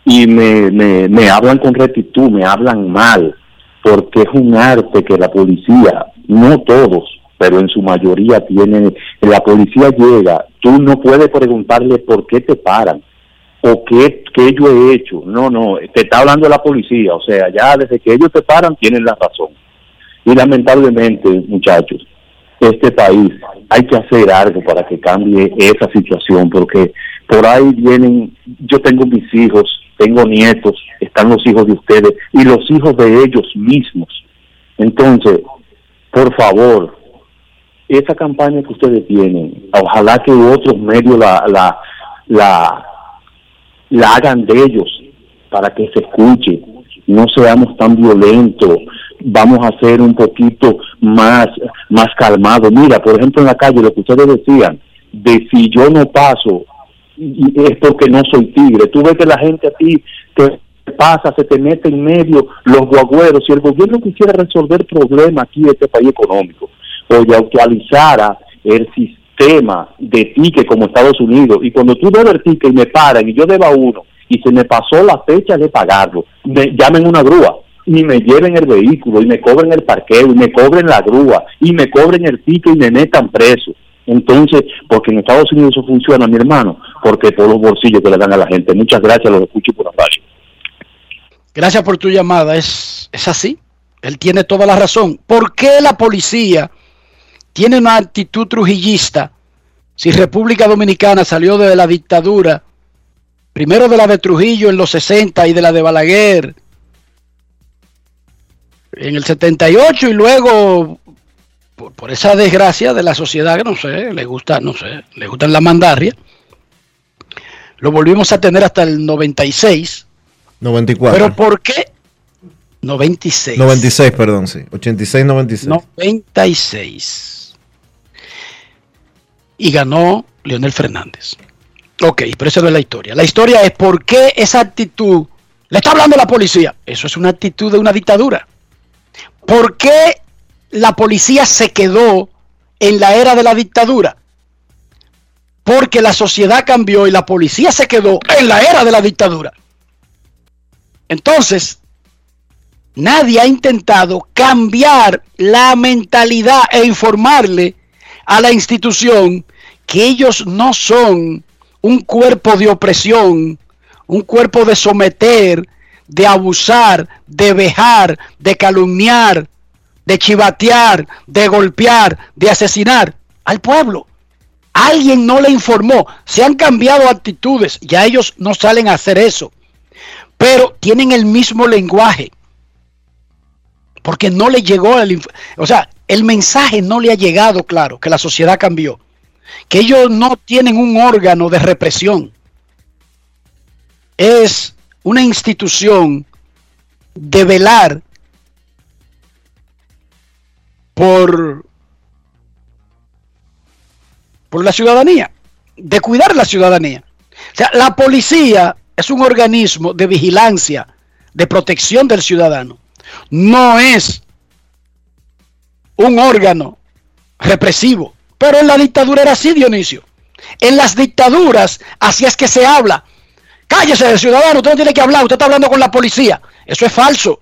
Y me, me, me hablan con rectitud, me hablan mal, porque es un arte que la policía, no todos, pero en su mayoría tienen, la policía llega, tú no puedes preguntarle por qué te paran o qué, qué yo he hecho, no, no, te está hablando la policía, o sea, ya desde que ellos te paran tienen la razón. Y lamentablemente, muchachos, este país hay que hacer algo para que cambie esa situación, porque por ahí vienen, yo tengo mis hijos, tengo nietos, están los hijos de ustedes y los hijos de ellos mismos. Entonces, por favor, esa campaña que ustedes tienen, ojalá que otros medios la, la, la, la hagan de ellos para que se escuche, no seamos tan violentos, vamos a ser un poquito más, más calmados. Mira, por ejemplo, en la calle, lo que ustedes decían, de si yo no paso, es porque no soy tigre. Tú ves que la gente a ti te pasa, se te mete en medio los guagüeros. Si el gobierno quisiera resolver problemas aquí de este país económico, o ya actualizara el sistema de ticket como Estados Unidos, y cuando tú debes el ticket y me paran y yo deba uno, y se me pasó la fecha de pagarlo, me llamen una grúa y me lleven el vehículo y me cobren el parqueo y me cobren la grúa y me cobren el ticket y me metan preso. Entonces, porque en Estados Unidos eso funciona, mi hermano, porque por los bolsillos que le dan a la gente. Muchas gracias, los escucho por la. Gracias por tu llamada, es, es así. Él tiene toda la razón. ¿Por qué la policía tiene una actitud trujillista si República Dominicana salió de la dictadura, primero de la de Trujillo en los 60 y de la de Balaguer en el 78 y luego por, esa desgracia de la sociedad, no sé, le gusta, no sé, le gustan la mandarria. Lo volvimos a tener hasta el 96. 94. Pero ¿por qué? 96. 96, perdón, sí. 86, 96. 96. Y ganó Leonel Fernández. Ok, pero esa no es la historia. La historia es por qué esa actitud. Le está hablando la policía. Eso es una actitud de una dictadura. ¿Por qué la policía se quedó en la era de la dictadura? Porque la sociedad cambió y la policía se quedó en la era de la dictadura. Entonces, nadie ha intentado cambiar la mentalidad e informarle a la institución que ellos no son un cuerpo de opresión, un cuerpo de someter, de abusar, de vejar, de calumniar, de chivatear, de golpear, de asesinar al pueblo. Alguien no le informó, se han cambiado actitudes, ya ellos no salen a hacer eso, pero tienen el mismo lenguaje, porque no le llegó el, o sea, el mensaje no le ha llegado claro, que la sociedad cambió, que ellos no tienen un órgano de represión. Es una institución de velar por, por la ciudadanía, de cuidar la ciudadanía. O sea, la policía es un organismo de vigilancia, de protección del ciudadano. No es un órgano represivo. Pero en la dictadura era así, Dionisio. En las dictaduras así es que se habla. Cállese, ciudadano, usted no tiene que hablar, usted está hablando con la policía. Eso es falso.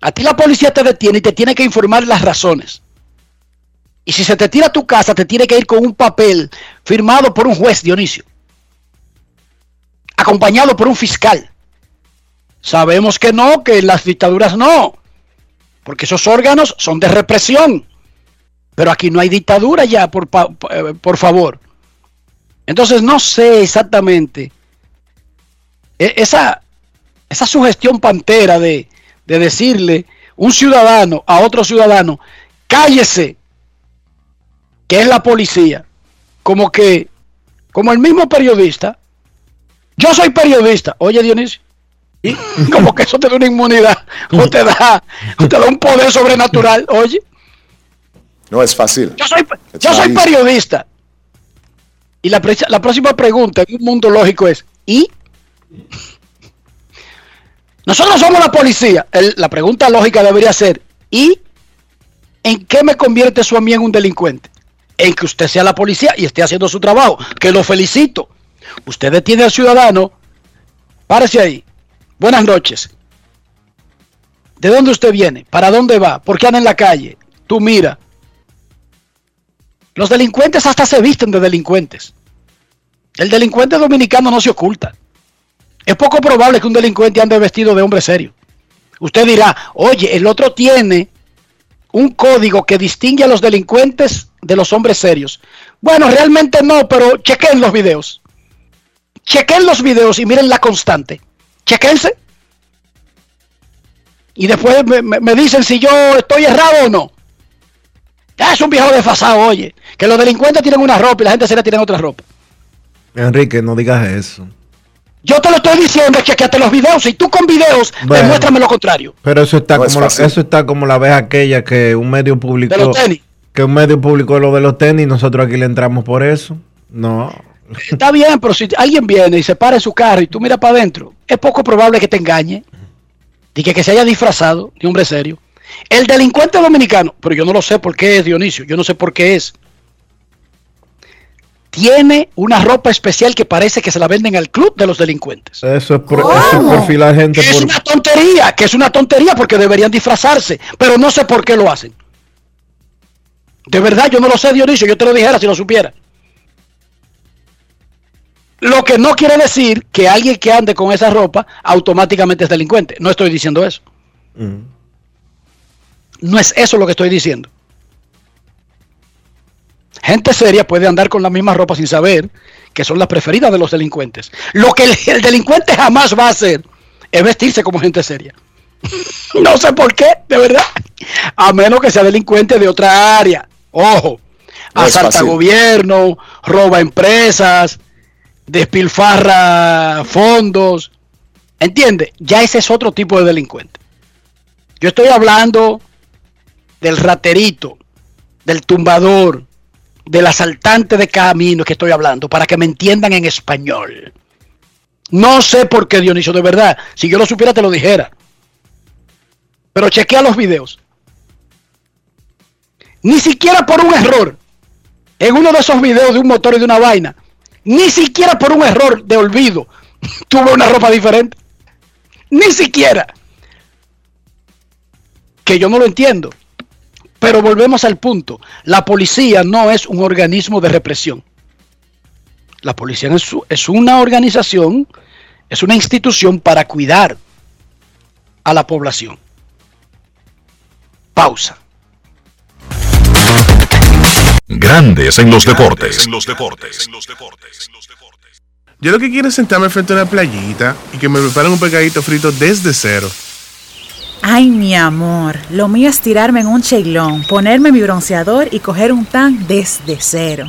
A ti la policía te detiene y te tiene que informar las razones. Y si se te tira a tu casa, te tiene que ir con un papel firmado por un juez, Dionisio. Acompañado por un fiscal. Sabemos que no, que las dictaduras no. Porque esos órganos son de represión. Pero aquí no hay dictadura ya, por, eh, por favor. Entonces no sé exactamente e, esa, esa sugestión pantera de, de decirle un ciudadano a otro ciudadano, cállese, que es la policía, como que, como el mismo periodista, yo soy periodista, oye Dionisio, como que eso te da una inmunidad, o te da, te da un poder sobrenatural, oye. No es fácil. Yo soy, yo soy periodista. Y la, próxima pregunta en un mundo lógico es, ¿y? Nosotros somos la policía. la pregunta lógica debería ser, ¿y en qué me convierte eso a mí en un delincuente? En que usted sea la policía y esté haciendo su trabajo, que lo felicito. Usted detiene al ciudadano, párese ahí. Buenas noches. ¿De dónde usted viene? ¿Para dónde va? ¿Por qué anda en la calle? Tú mira. Los delincuentes hasta se visten de delincuentes. El delincuente dominicano no se oculta. Es poco probable que un delincuente ande vestido de hombre serio. Usted dirá, oye, el otro tiene un código que distingue a los delincuentes de los hombres serios. Bueno, realmente no, pero chequen los videos. Chequen los videos y miren la constante. Chequense. Y después me, dicen si yo estoy errado o no. es un viejo desfasado, oye. Que los delincuentes tienen una ropa y la gente seria tiene otra ropa. Enrique, no digas eso. Yo te lo estoy diciendo, chequeate los videos. Y tú con videos, demuéstrame lo contrario. Pero eso está, como la, eso está como la vez aquella que un medio público. Que un medio público lo de los tenis, nosotros aquí le entramos por eso. No. Está bien, pero si alguien viene y se para en su carro y tú miras para adentro, es poco probable que te engañe. Y que, que se haya disfrazado de hombre serio. El delincuente dominicano, pero yo no lo sé por qué es Dionisio, yo no sé por qué es tiene una ropa especial que parece que se la venden al club de los delincuentes. Eso es, por, eso gente. Es una tontería, que es una tontería porque deberían disfrazarse, pero no sé por qué lo hacen. De verdad, yo no lo sé, Dionisio, yo te lo dijera si lo supiera. Lo que no quiere decir que alguien que ande con esa ropa automáticamente es delincuente. No estoy diciendo eso. Mm. No es eso lo que estoy diciendo. Gente seria puede andar con la misma ropa sin saber que son las preferidas de los delincuentes. Lo que el, delincuente jamás va a hacer es vestirse como gente seria. no sé por qué, de verdad. A menos que sea delincuente de otra área. Ojo. asalta gobierno, roba empresas, despilfarra fondos. ¿Entiende? Ya ese es otro tipo de delincuente. Yo estoy hablando del raterito, del tumbador, del asaltante de camino que estoy hablando, para que me entiendan en español. No sé por qué, Dionisio, de verdad. Si yo lo supiera, te lo dijera. Pero chequea los videos. Ni siquiera por un error. En uno de esos videos de un motor y de una vaina. Ni siquiera por un error de olvido. Tuve una ropa diferente. Ni siquiera. Que yo no lo entiendo. Pero volvemos al punto. La policía no es un organismo de represión. La policía es, una organización, es una institución para cuidar a la población. Pausa. Grandes en los deportes. En los deportes. Yo lo que quiero es sentarme frente a una playita y que me preparen un pecadito frito desde cero Ay, mi amor, lo mío es tirarme en un cheilón, ponerme mi bronceador y coger un tan desde cero.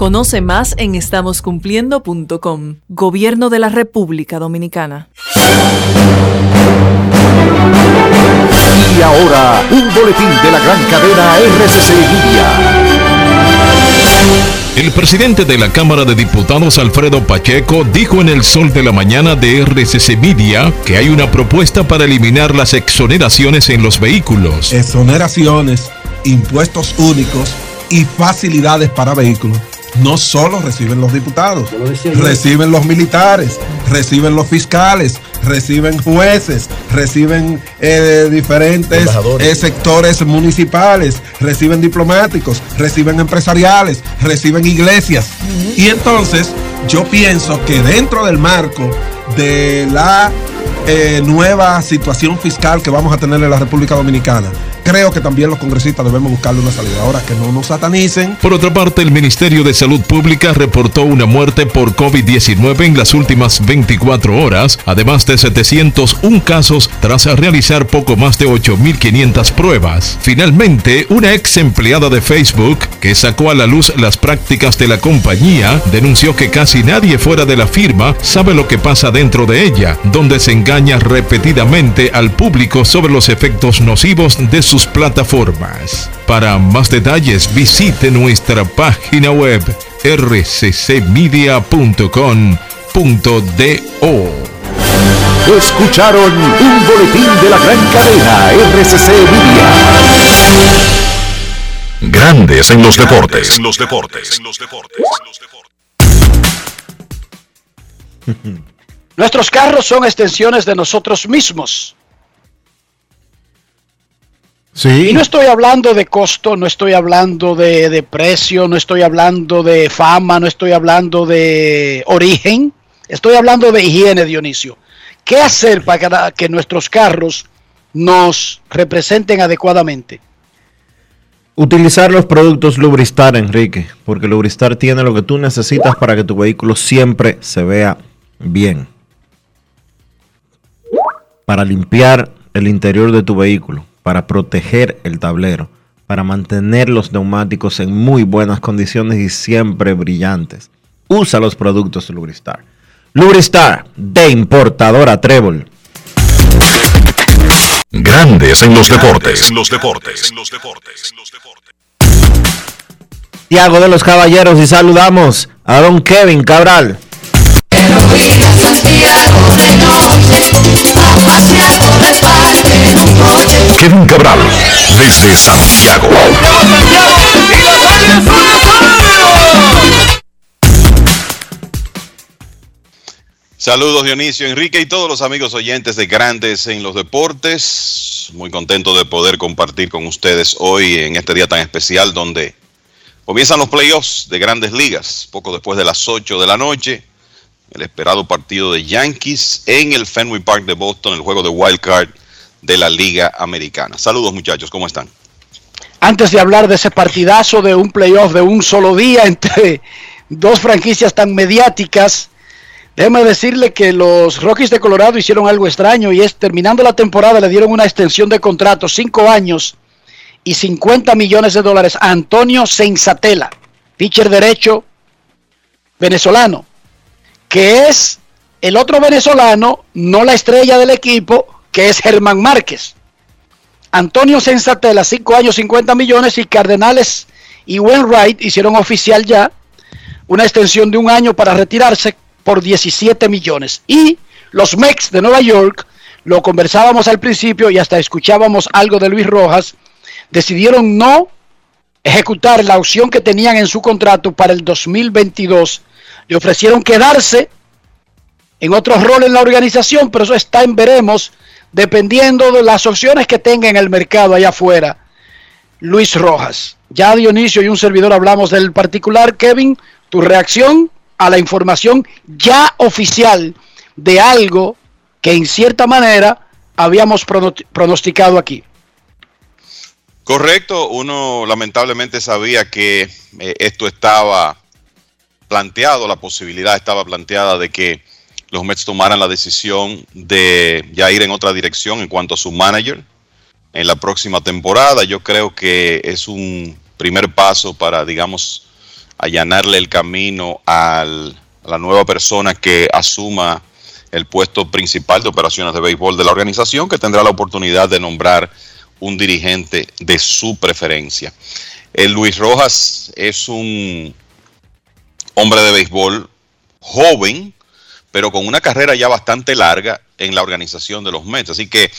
Conoce más en estamoscumpliendo.com. Gobierno de la República Dominicana. Y ahora, un boletín de la gran cadena RCC Media. El presidente de la Cámara de Diputados, Alfredo Pacheco, dijo en el Sol de la Mañana de RCC Media que hay una propuesta para eliminar las exoneraciones en los vehículos. Exoneraciones, impuestos únicos y facilidades para vehículos no solo reciben los diputados, reciben los militares, reciben los fiscales, reciben jueces, reciben eh, diferentes eh, sectores municipales, reciben diplomáticos, reciben empresariales, reciben iglesias. Y entonces yo pienso que dentro del marco de la eh, nueva situación fiscal que vamos a tener en la República Dominicana, creo que también los congresistas debemos buscarle una salida. Ahora que no nos satanicen. Por otra parte, el Ministerio de Salud Pública reportó una muerte por COVID-19 en las últimas 24 horas, además de 701 casos tras realizar poco más de 8.500 pruebas. Finalmente, una ex empleada de Facebook, que sacó a la luz las prácticas de la compañía, denunció que casi nadie fuera de la firma sabe lo que pasa dentro de ella, donde se engaña repetidamente al público sobre los efectos nocivos de sus plataformas. Para más detalles visite nuestra página web rccmedia.com.do. Escucharon un boletín de la gran cadena RCC Media. Grandes en los deportes. En los deportes. Nuestros carros son extensiones de nosotros mismos. Y no estoy hablando de costo, no estoy hablando de, de, precio, no estoy hablando de fama, no estoy hablando de origen, estoy hablando de higiene, Dionisio. ¿Qué hacer para que nuestros carros nos representen adecuadamente? Utilizar los productos Lubristar, Enrique, porque Lubristar tiene lo que tú necesitas para que tu vehículo siempre se vea bien. Para limpiar el interior de tu vehículo para proteger el tablero, para mantener los neumáticos en muy buenas condiciones y siempre brillantes. Usa los productos Lubristar. Lubristar de importadora Trébol. Grandes en los deportes. En los deportes. Tiago de los Caballeros y saludamos a don Kevin Cabral. Kevin Cabral, desde Santiago. Saludos Dionisio, Enrique y todos los amigos oyentes de Grandes en los Deportes. Muy contento de poder compartir con ustedes hoy en este día tan especial donde comienzan los playoffs de Grandes Ligas, poco después de las 8 de la noche. El esperado partido de Yankees en el Fenway Park de Boston, el juego de Wild Card de la Liga Americana. Saludos muchachos, ¿cómo están? Antes de hablar de ese partidazo de un playoff de un solo día entre dos franquicias tan mediáticas, Déjeme decirle que los Rockies de Colorado hicieron algo extraño y es terminando la temporada le dieron una extensión de contrato, cinco años y 50 millones de dólares a Antonio Sensatela, pitcher derecho venezolano, que es el otro venezolano, no la estrella del equipo, que es Germán Márquez. Antonio Sensatela, cinco años, 50 millones y Cardenales y Wainwright hicieron oficial ya una extensión de un año para retirarse por 17 millones. Y los Mex de Nueva York, lo conversábamos al principio y hasta escuchábamos algo de Luis Rojas, decidieron no ejecutar la opción que tenían en su contrato para el 2022. Le ofrecieron quedarse en otro rol en la organización, pero eso está en veremos, dependiendo de las opciones que tenga en el mercado allá afuera. Luis Rojas. Ya Dionisio y un servidor hablamos del particular. Kevin, tu reacción a la información ya oficial de algo que en cierta manera habíamos pronosticado aquí. Correcto, uno lamentablemente sabía que eh, esto estaba planteado, la posibilidad estaba planteada de que los Mets tomaran la decisión de ya ir en otra dirección en cuanto a su manager en la próxima temporada. Yo creo que es un primer paso para, digamos, allanarle el camino a la nueva persona que asuma el puesto principal de operaciones de béisbol de la organización, que tendrá la oportunidad de nombrar un dirigente de su preferencia. El Luis Rojas es un hombre de béisbol joven, pero con una carrera ya bastante larga en la organización de los Mets. Así que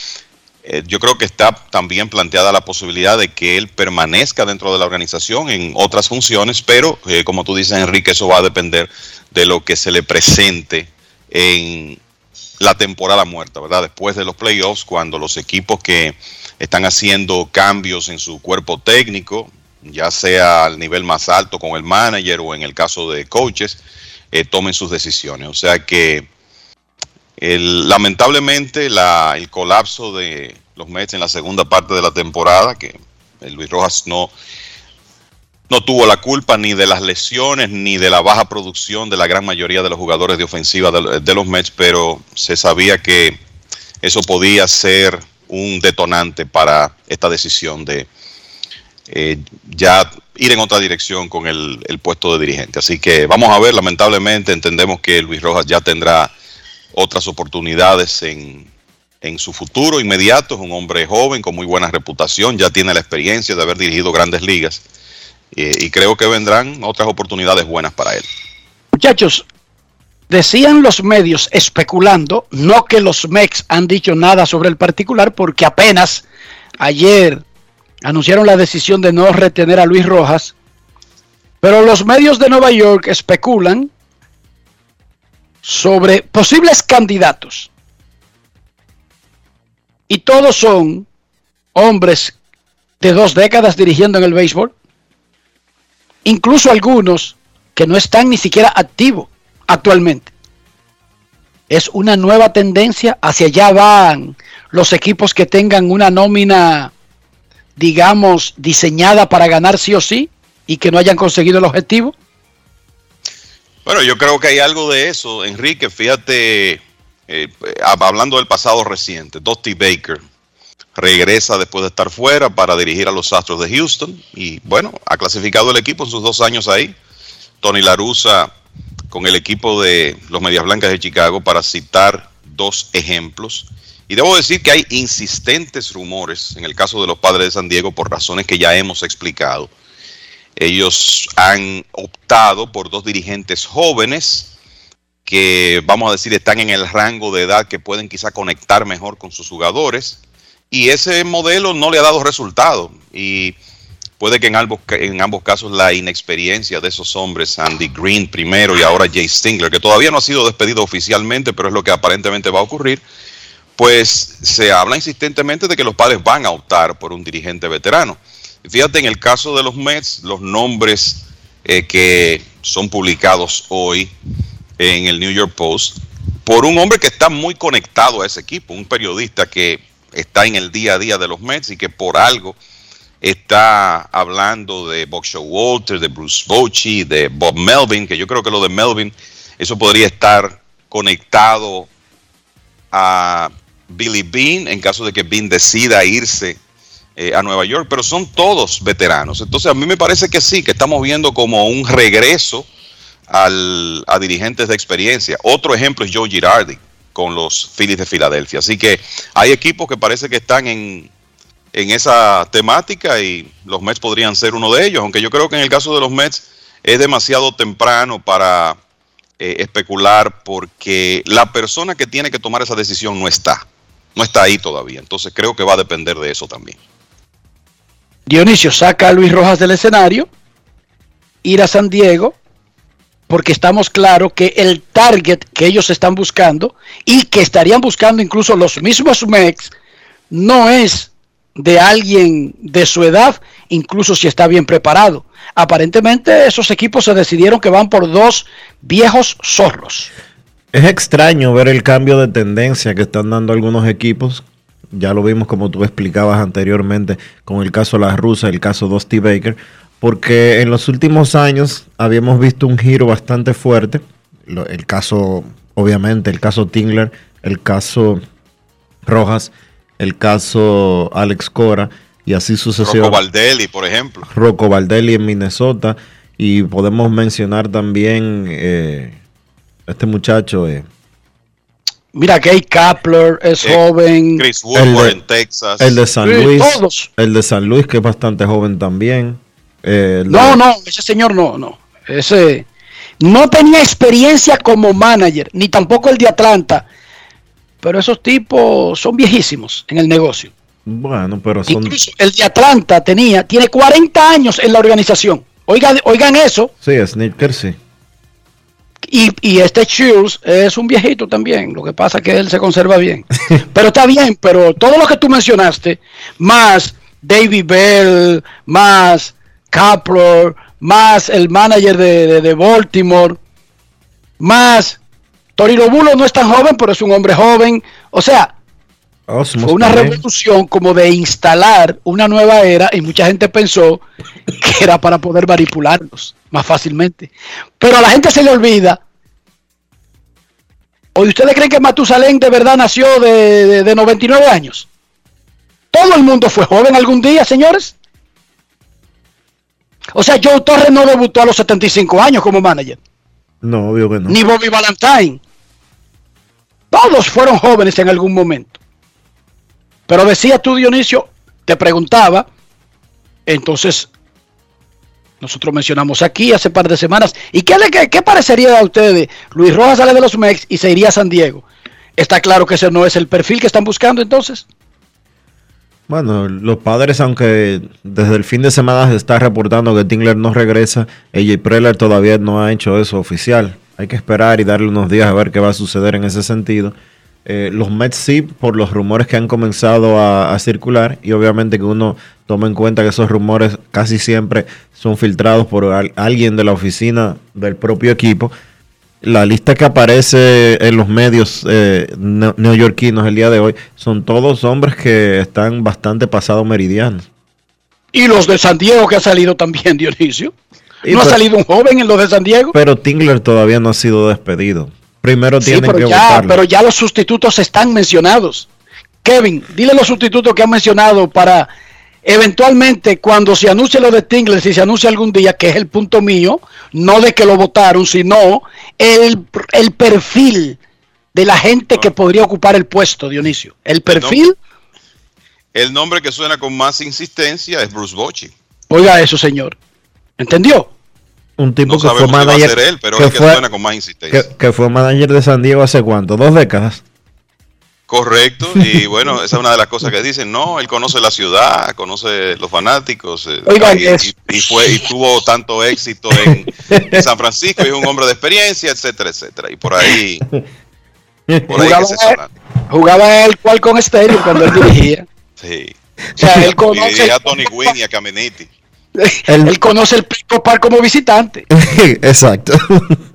eh, yo creo que está también planteada la posibilidad de que él permanezca dentro de la organización en otras funciones, pero eh, como tú dices, Enrique, eso va a depender de lo que se le presente en la temporada muerta, ¿verdad? Después de los playoffs, cuando los equipos que están haciendo cambios en su cuerpo técnico, ya sea al nivel más alto con el manager o en el caso de coaches, eh, tomen sus decisiones. O sea que lamentablemente el colapso de los Mets en la segunda parte de la temporada, que el Luis Rojas no, no tuvo la culpa ni de las lesiones ni de la baja producción de la gran mayoría de los jugadores de ofensiva de, los Mets, pero se sabía que eso podía ser un detonante para esta decisión de eh, ya ir en otra dirección con el, el, puesto de dirigente. Así que vamos a ver, lamentablemente entendemos que Luis Rojas ya tendrá otras oportunidades en, en su futuro inmediato. Es un hombre joven con muy buena reputación, ya tiene la experiencia de haber dirigido grandes ligas y creo que vendrán otras oportunidades buenas para él. Muchachos, decían los medios especulando, no que los MEX han dicho nada sobre el particular, porque apenas ayer anunciaron la decisión de no retener a Luis Rojas, pero los medios de Nueva York especulan sobre posibles candidatos. Y todos son hombres de dos décadas dirigiendo en el béisbol. Incluso algunos que no están ni siquiera activos actualmente. Es una nueva tendencia. Hacia allá van los equipos que tengan una nómina, digamos, diseñada para ganar sí o sí y que no hayan conseguido el objetivo. Bueno, yo creo que hay algo de eso, Enrique. Fíjate, eh, hablando del pasado reciente, Dusty Baker regresa después de estar fuera para dirigir a los Astros de Houston y bueno, ha clasificado el equipo en sus dos años ahí. Tony Larusa con el equipo de los Medias Blancas de Chicago para citar dos ejemplos. Y debo decir que hay insistentes rumores en el caso de los padres de San Diego por razones que ya hemos explicado ellos han optado por dos dirigentes jóvenes que, vamos a decir, están en el rango de edad que pueden quizá conectar mejor con sus jugadores. Y ese modelo no le ha dado resultado. Y puede que en ambos, en ambos casos la inexperiencia de esos hombres, Andy Green primero y ahora Jay Stingler, que todavía no ha sido despedido oficialmente, pero es lo que aparentemente va a ocurrir, pues se habla insistentemente de que los padres van a optar por un dirigente veterano. Fíjate, en el caso de los Mets, los nombres eh, que son publicados hoy en el New York Post, por un hombre que está muy conectado a ese equipo, un periodista que está en el día a día de los Mets y que por algo está hablando de Bob Walter, de Bruce Bochy, de Bob Melvin, que yo creo que lo de Melvin, eso podría estar conectado a Billy Bean en caso de que Bean decida irse eh, a Nueva York, pero son todos veteranos. Entonces a mí me parece que sí, que estamos viendo como un regreso al, a dirigentes de experiencia. Otro ejemplo es Joe Girardi con los Phillies de Filadelfia. Así que hay equipos que parece que están en, en esa temática y los Mets podrían ser uno de ellos, aunque yo creo que en el caso de los Mets es demasiado temprano para eh, especular porque la persona que tiene que tomar esa decisión no está, no está ahí todavía, entonces creo que va a depender de eso también. Dionisio saca a Luis Rojas del escenario, ir a San Diego, porque estamos claros que el target que ellos están buscando y que estarían buscando incluso los mismos Mets no es de alguien de su edad, incluso si está bien preparado. Aparentemente esos equipos se decidieron que van por dos viejos zorros. Es extraño ver el cambio de tendencia que están dando algunos equipos. Ya lo vimos como tú explicabas anteriormente con el caso La Rusa, el caso Dusty Baker, porque en los últimos años habíamos visto un giro bastante fuerte. El caso, obviamente, el caso Tingler, el caso Rojas el caso Alex Cora y así sucesivamente. Rocco Valdelli, por ejemplo. Rocco Valdelli en Minnesota y podemos mencionar también eh, este muchacho. Eh, Mira, Gay Kapler es eh, joven. Chris Woodward en Texas. El de San Luis. El de San Luis, que es bastante joven también. no, no, ese señor no, no. Ese no tenía experiencia como manager, ni tampoco el de Atlanta pero esos tipos son viejísimos en el negocio. Bueno, pero son... Incluso el de Atlanta tenía, tiene 40 años en la organización. Oigan, oigan eso. Sí, Sneaker sí. Y, y, este Shields es un viejito también. Lo que pasa es que él se conserva bien. pero está bien, pero todo lo que tú mencionaste, más David Bell, más Kapler, más el manager de, de Baltimore, más Torino Bulo no es tan joven, pero es un hombre joven. O sea, fue una revolución como de instalar una nueva era y mucha gente pensó que era para poder manipularlos más fácilmente. Pero a la gente se le olvida. ¿O ustedes creen que Matusalén de verdad nació de, de 99 años? Todo el mundo fue joven algún día, señores. O sea, Joe Torres no debutó a los 75 años como manager. No, obvio que no. Ni Bobby Valentine. Todos fueron jóvenes en algún momento. Pero decía tú, Dionisio, te preguntaba, entonces nosotros mencionamos aquí hace par de semanas, ¿y qué, le, qué parecería a ustedes? Luis Rojas sale de los Mex y se iría a San Diego. ¿Está claro que ese no es el perfil que están buscando entonces? Bueno, los padres, aunque desde el fin de semana se está reportando que Tingler no regresa, AJ Preller todavía no ha hecho eso oficial. Hay que esperar y darle unos días a ver qué va a suceder en ese sentido. Eh, los Mets sí, por los rumores que han comenzado a, circular, y obviamente que uno toma en cuenta que esos rumores casi siempre son filtrados por alguien de la oficina del propio equipo. La lista que aparece en los medios eh, neoyorquinos el día de hoy son todos hombres que están bastante pasados meridianos. Y los de San Diego que ha salido también, Dionisio. ¿No ha salido un joven en los de San Diego? Pero Tingler todavía no ha sido despedido. Primero tiene que ya, Pero ya los sustitutos están mencionados. Kevin, dile los sustitutos que han mencionado para eventualmente cuando se anuncie lo de Tingler, si se anuncia algún día, que es el punto mío, no de que lo votaron, sino el, perfil de la gente que podría ocupar el puesto, Dionisio. El perfil. El nombre que suena con más insistencia es Bruce Bochy. Oiga eso, señor. ¿Entendió? Un tipo que fue manager. Él, pero que, fue, con más insistencia. Que, fue manager de San Diego hace cuánto? ¿Dos décadas? Correcto, y bueno, esa es una de las cosas que dicen, no, él conoce la ciudad, conoce los fanáticos, eh, Oigan, y, es- y- y fue y tuvo tanto éxito en, en San Francisco, y es un hombre de experiencia, etcétera, etcétera, y por ahí, por ahí que se Jugaba, jugaba el cual con Stadium cuando él dirigía. Sí. O sea, él Y conoce, dirigía a Tony Gwynn y a Caminiti. Él conoce el Pico Park como visitante. Exacto.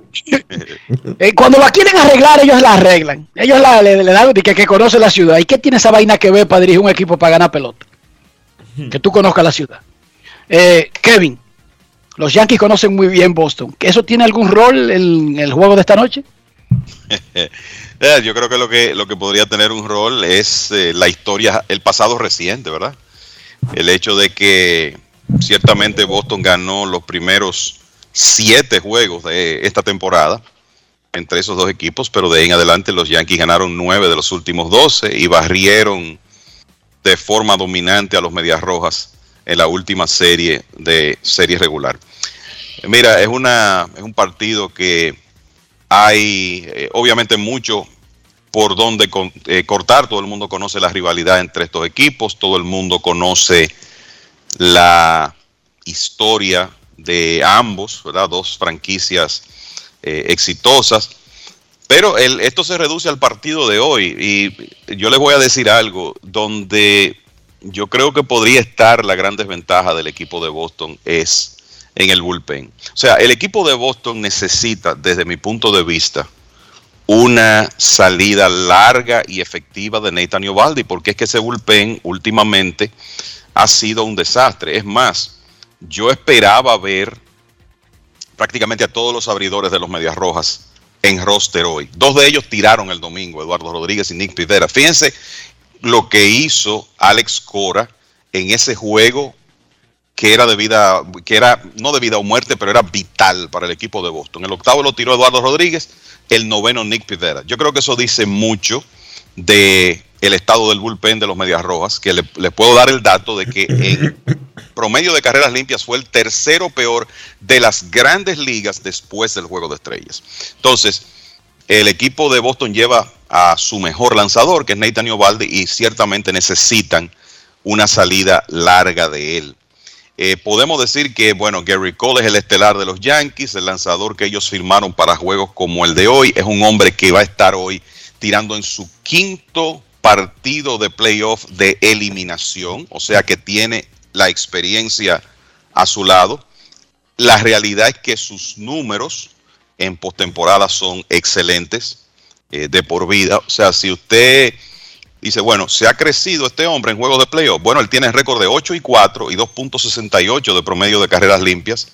Eh, cuando la quieren arreglar, ellos la arreglan. Ellos la, le, le dan que, que conoce la ciudad. ¿Y qué tiene esa vaina que ver para dirigir un equipo para ganar pelota? Que tú conozcas la ciudad. Eh, Kevin, los Yankees conocen muy bien Boston. ¿Eso tiene algún rol en el juego de esta noche? Eh, Yo creo que lo que lo que podría tener un rol es eh, la historia, el pasado reciente, ¿verdad? El hecho de que ciertamente Boston ganó los primeros siete juegos de esta temporada entre esos dos equipos, pero de ahí en adelante los Yankees ganaron nueve de los últimos doce y barrieron de forma dominante a los Medias Rojas en la última serie de serie regular. Mira, es una es un partido que hay eh, obviamente mucho por donde eh, cortar. Todo el mundo conoce la rivalidad entre estos equipos, todo el mundo conoce la historia de ambos. Dos franquicias eh, exitosas. Pero esto se reduce al partido de hoy y yo les voy a decir algo donde yo creo que podría estar la gran desventaja del equipo de Boston es en el bullpen. O sea, el equipo de Boston necesita, desde mi punto de vista, una salida larga y efectiva de Nathan Ovaldi, porque es que ese bullpen últimamente ha sido un desastre. Es más, yo esperaba ver prácticamente a todos los abridores de los Medias Rojas en roster hoy. Dos de ellos tiraron el domingo, Eduardo Rodríguez y Nick Pivera. Fíjense lo que hizo Alex Cora en ese juego que era de vida, que era no de vida o muerte, pero era vital para el equipo de Boston. El octavo lo tiró Eduardo Rodríguez, el noveno Nick Pivera. Yo creo que eso dice mucho de el estado del bullpen de los Medias Rojas, que le, puedo dar el dato de que en promedio de carreras limpias fue el tercero peor de las grandes ligas después del Juego de Estrellas. Entonces, el equipo de Boston lleva a su mejor lanzador, que es Nathan Ovaldi, y ciertamente necesitan una salida larga de él. Eh, podemos decir que, bueno, Gary Cole es el estelar de los Yankees, el lanzador que ellos firmaron para juegos como el de hoy, es un hombre que va a estar hoy tirando en su quinto partido de playoff de eliminación, o sea que tiene la experiencia a su lado. La realidad es que sus números en postemporada son excelentes eh, de por vida. O sea, si usted dice, bueno, se ha crecido este hombre en juegos de playoff. Bueno, él tiene récord de 8 y 4 y 2.68 de promedio de carreras limpias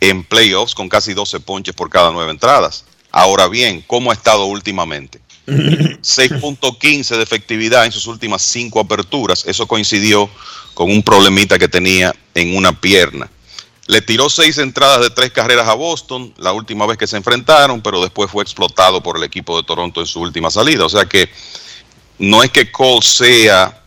en playoffs con casi 12 ponches por cada nueve entradas. Ahora bien, ¿cómo ha estado últimamente? 6.15 de efectividad en sus últimas cinco aperturas. Eso coincidió con un problemita que tenía en una pierna. Le tiró seis entradas de tres carreras a Boston la última vez que se enfrentaron, pero después fue explotado por el equipo de Toronto en su última salida. O sea que no es que Cole sea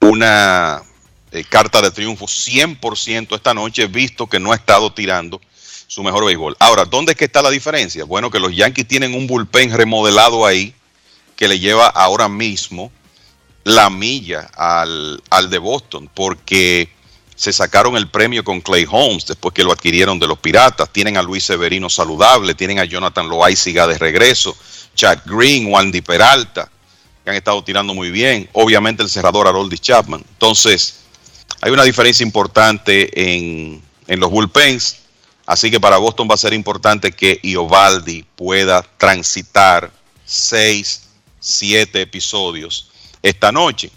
una eh, carta de triunfo 100% esta noche, visto que no ha estado tirando su mejor béisbol. Ahora, ¿dónde es que está la diferencia? Bueno, que los Yankees tienen un bullpen remodelado ahí que le lleva ahora mismo la milla al, al de Boston, porque se sacaron el premio con Clay Holmes después que lo adquirieron de los Piratas. Tienen a Luis Severino saludable, tienen a Jonathan Loaiziga de regreso, Chad Green, Wandy Peralta, que han estado tirando muy bien. Obviamente el cerrador Haroldis Chapman. Entonces, hay una diferencia importante en, en los bullpens. Así que para Boston va a ser importante que Iovaldi pueda transitar seis, siete episodios esta noche.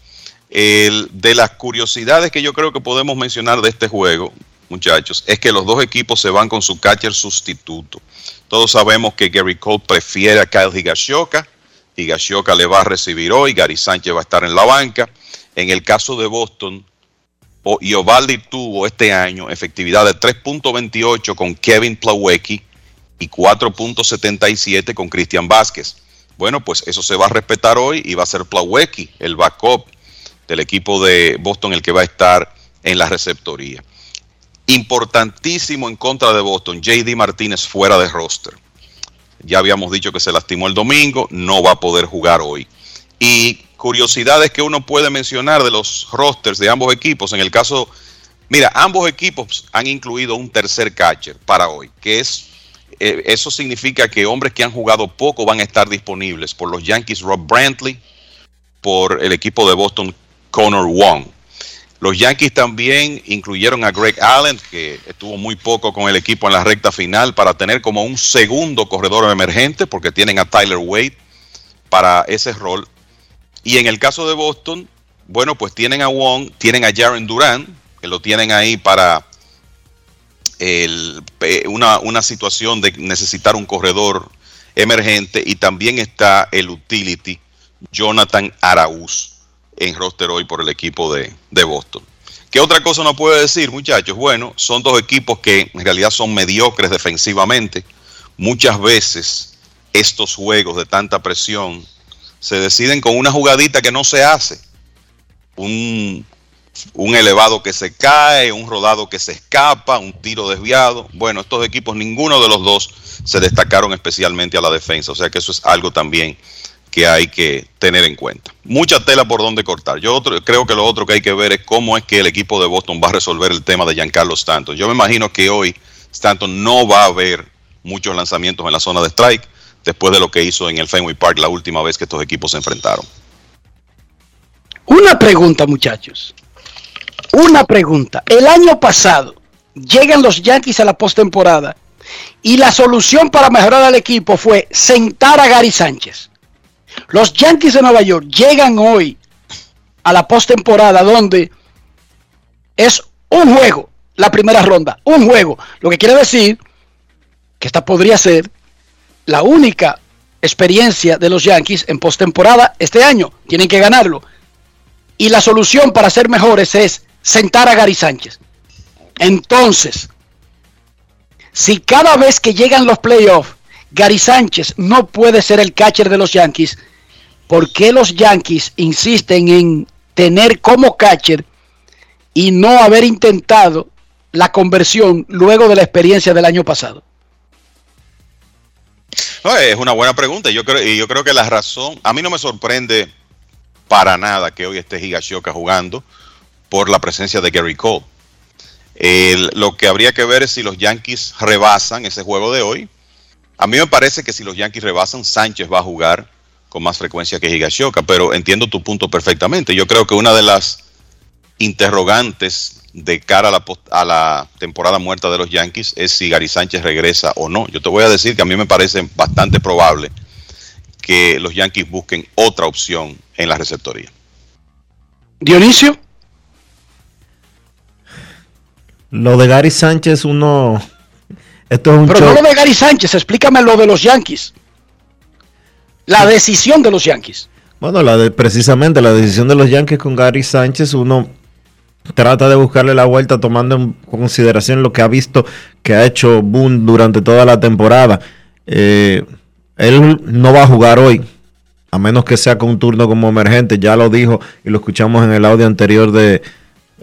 El, de las curiosidades que yo creo que podemos mencionar de este juego, muchachos, es que los dos equipos se van con su catcher sustituto. Todos sabemos que Gary Cole prefiere a Kyle Higashioka. Higashioka le va a recibir hoy, Gary Sánchez va a estar en la banca. En el caso de Boston, Iovaldi tuvo este año efectividad de 3.28 con Kevin Plawecki y 4.77 con Cristian Vázquez. Bueno, pues eso se va a respetar hoy y va a ser Plawecki, el backup del equipo de Boston, el que va a estar en la receptoría. Importantísimo en contra de Boston, JD Martínez fuera de roster. Ya habíamos dicho que se lastimó el domingo, no va a poder jugar hoy. Y curiosidades que uno puede mencionar de los rosters de ambos equipos. En el caso, mira, ambos equipos han incluido un tercer catcher para hoy, que es, eh, eso significa que hombres que han jugado poco van a estar disponibles por los Yankees Rob Brantley, por el equipo de Boston Connor Wong. Los Yankees también incluyeron a Greg Allen, que estuvo muy poco con el equipo en la recta final, para tener como un segundo corredor emergente, porque tienen a Tyler Wade para ese rol. Y en el caso de Boston, bueno, pues tienen a Wong, tienen a Jaren Duran, que lo tienen ahí para una, una situación de necesitar un corredor emergente, y también está el utility Jonathan Araúz en roster hoy por el equipo de, Boston. ¿Qué otra cosa no puede decir, muchachos? Bueno, son dos equipos que en realidad son mediocres defensivamente. Muchas veces estos juegos de tanta presión se deciden con una jugadita que no se hace. Un, un elevado que se cae, un rodado que se escapa, un tiro desviado. Bueno, estos equipos, ninguno de los dos se destacaron especialmente a la defensa. O sea que eso es algo también que hay que tener en cuenta. Mucha tela por donde cortar. Yo creo que lo otro que hay que ver es cómo es que el equipo de Boston va a resolver el tema de Giancarlo Stanton. Yo me imagino que hoy Stanton no va a haber muchos lanzamientos en la zona de strike después de lo que hizo en el Fenway Park la última vez que estos equipos se enfrentaron. Una pregunta, muchachos. Una pregunta. El año pasado llegan los Yankees a la postemporada y la solución para mejorar al equipo fue sentar a Gary Sánchez. Los Yankees de Nueva York llegan hoy a la postemporada donde es un juego, la primera ronda, un juego. Lo que quiere decir que esta podría ser la única experiencia de los Yankees en postemporada este año. Tienen que ganarlo. Y la solución para ser mejores es sentar a Gary Sánchez. Entonces, si cada vez que llegan los playoffs Gary Sánchez no puede ser el catcher de los Yankees, ¿por qué los Yankees insisten en tener como catcher y no haber intentado la conversión luego de la experiencia del año pasado? es una buena pregunta. Yo creo, y yo creo que la razón, a mí no me sorprende para nada que hoy esté Higashioka jugando por la presencia de Gary Cole. lo que habría que ver es si los Yankees rebasan ese juego de hoy a mí me parece que si los Yankees rebasan, Sánchez va a jugar con más frecuencia que Higashioka, pero entiendo tu punto perfectamente. Yo creo que una de las interrogantes de cara a la, a la temporada muerta de los Yankees es si Gary Sánchez regresa o no. Yo te voy a decir que a mí me parece bastante probable que los Yankees busquen otra opción en la receptoría. Dionisio. Lo de Gary Sánchez uno pero no lo de Gary Sánchez, explícame lo de los Yankees. La decisión de los Yankees. Bueno, la de, precisamente la decisión de los Yankees con Gary Sánchez, uno trata de buscarle la vuelta tomando en consideración lo que ha visto que ha hecho Boone durante toda la temporada. Eh, él no va a jugar hoy, a menos que sea con un turno como emergente, ya lo dijo y lo escuchamos en el audio anterior de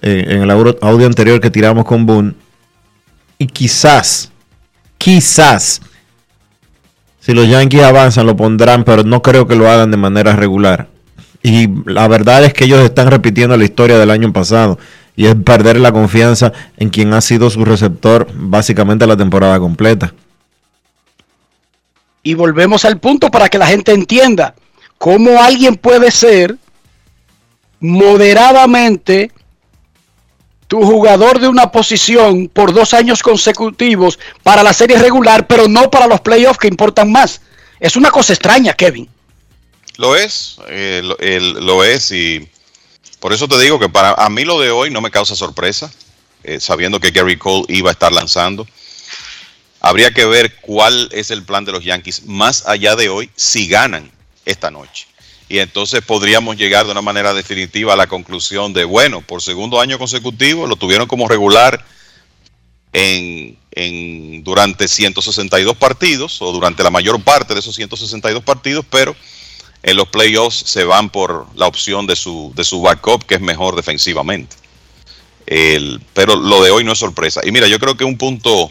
en el audio anterior que tiramos con Boone. Y quizás Quizás, si los Yankees avanzan, lo pondrán, pero no creo que lo hagan de manera regular. Y la verdad es que ellos están repitiendo la historia del año pasado y es perder la confianza en quien ha sido su receptor básicamente la temporada completa. Y volvemos al punto para que la gente entienda cómo alguien puede ser moderadamente tu jugador de una posición por dos años consecutivos para la serie regular, pero no para los playoffs que importan más. Es una cosa extraña, Kevin. Lo es, eh, lo, es y por eso te digo que para a mí lo de hoy no me causa sorpresa, eh, sabiendo que Gary Cole iba a estar lanzando. Habría que ver cuál es el plan de los Yankees más allá de hoy si ganan esta noche y entonces podríamos llegar de una manera definitiva a la conclusión de, bueno, por segundo año consecutivo lo tuvieron como regular en, en, durante 162 partidos o durante la mayor parte de esos 162 partidos, pero en los playoffs se van por la opción de su, de su backup que es mejor defensivamente. El, pero lo de hoy no es sorpresa. Y mira, yo creo que un punto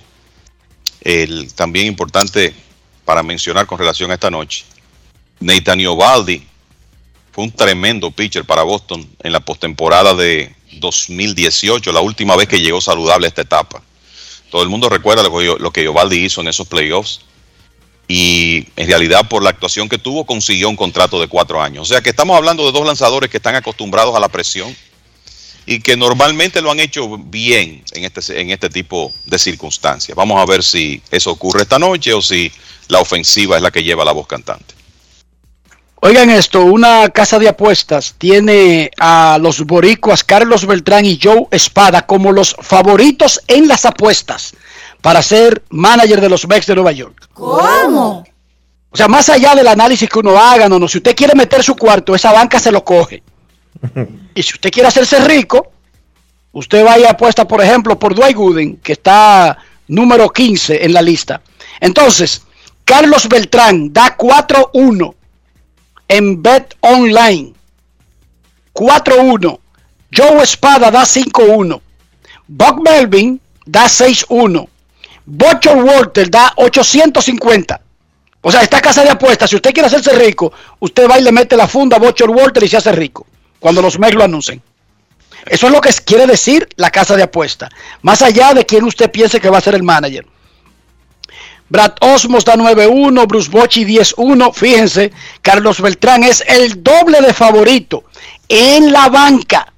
también importante para mencionar con relación a esta noche, Nathaniel Baldi fue un tremendo pitcher para Boston en la postemporada de 2018, la última vez que llegó saludable a esta etapa. Todo el mundo recuerda lo que, lo que hizo en esos playoffs y en realidad por la actuación que tuvo consiguió un contrato de cuatro años. O sea que estamos hablando de dos lanzadores que están acostumbrados a la presión y que normalmente lo han hecho bien en este, en este tipo de circunstancias. Vamos a ver si eso ocurre esta noche o si la ofensiva es la que lleva la voz cantante. Oigan esto, una casa de apuestas tiene a los boricuas Carlos Beltrán y Joe Espada como los favoritos en las apuestas para ser manager de los Mets de Nueva York. ¿Cómo? O sea, más allá del análisis que uno haga, no, no, si usted quiere meter su cuarto, esa banca se lo coge. Y si usted quiere hacerse rico, usted vaya a apuesta, por ejemplo, por Dwight Gooden, que está número 15 en la lista. Entonces, Carlos Beltrán da 4-1 en Bet Online. 4-1. Joe Espada da 5-1. Buck Melvin da 6-1. Butcher Walter da 850. O sea, esta casa de apuestas, si usted quiere hacerse rico, usted va y le mete la funda a Butcher Walter y se hace rico. Cuando los Mets lo anuncien. Eso es lo que quiere decir la casa de apuestas. Más allá de quien usted piense que va a ser el manager. Brad Osmos da 9-1, Bruce Bochy 10-1. Fíjense, Carlos Beltrán es el doble de favorito en la banca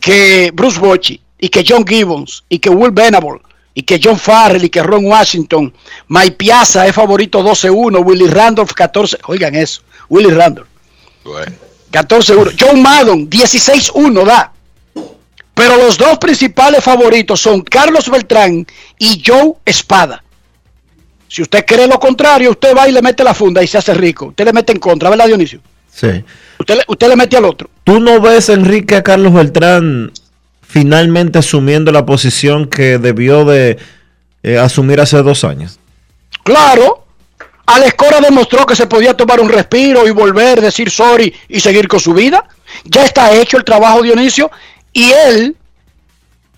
que Bruce Bochy y que John Gibbons y que Will Venable y que John Farrell y que Ron Washington. Mike Piazza es favorito 12-1, Willie Randolph 14. Oigan eso, Willie Randolph. 14-1. John Maddon 16-1 da. Pero los dos principales favoritos son Carlos Beltrán y Joe Espada. Si usted cree lo contrario, usted va y le mete la funda y se hace rico. Usted le mete en contra, ¿verdad, Dionisio? Sí. Usted le, usted le mete al otro. ¿Tú no ves, Enrique, a Carlos Beltrán finalmente asumiendo la posición que debió de eh, asumir hace dos años? Claro. Alex Cora demostró que se podía tomar un respiro y volver, decir sorry y seguir con su vida. Ya está hecho el trabajo, Dionisio. Y él,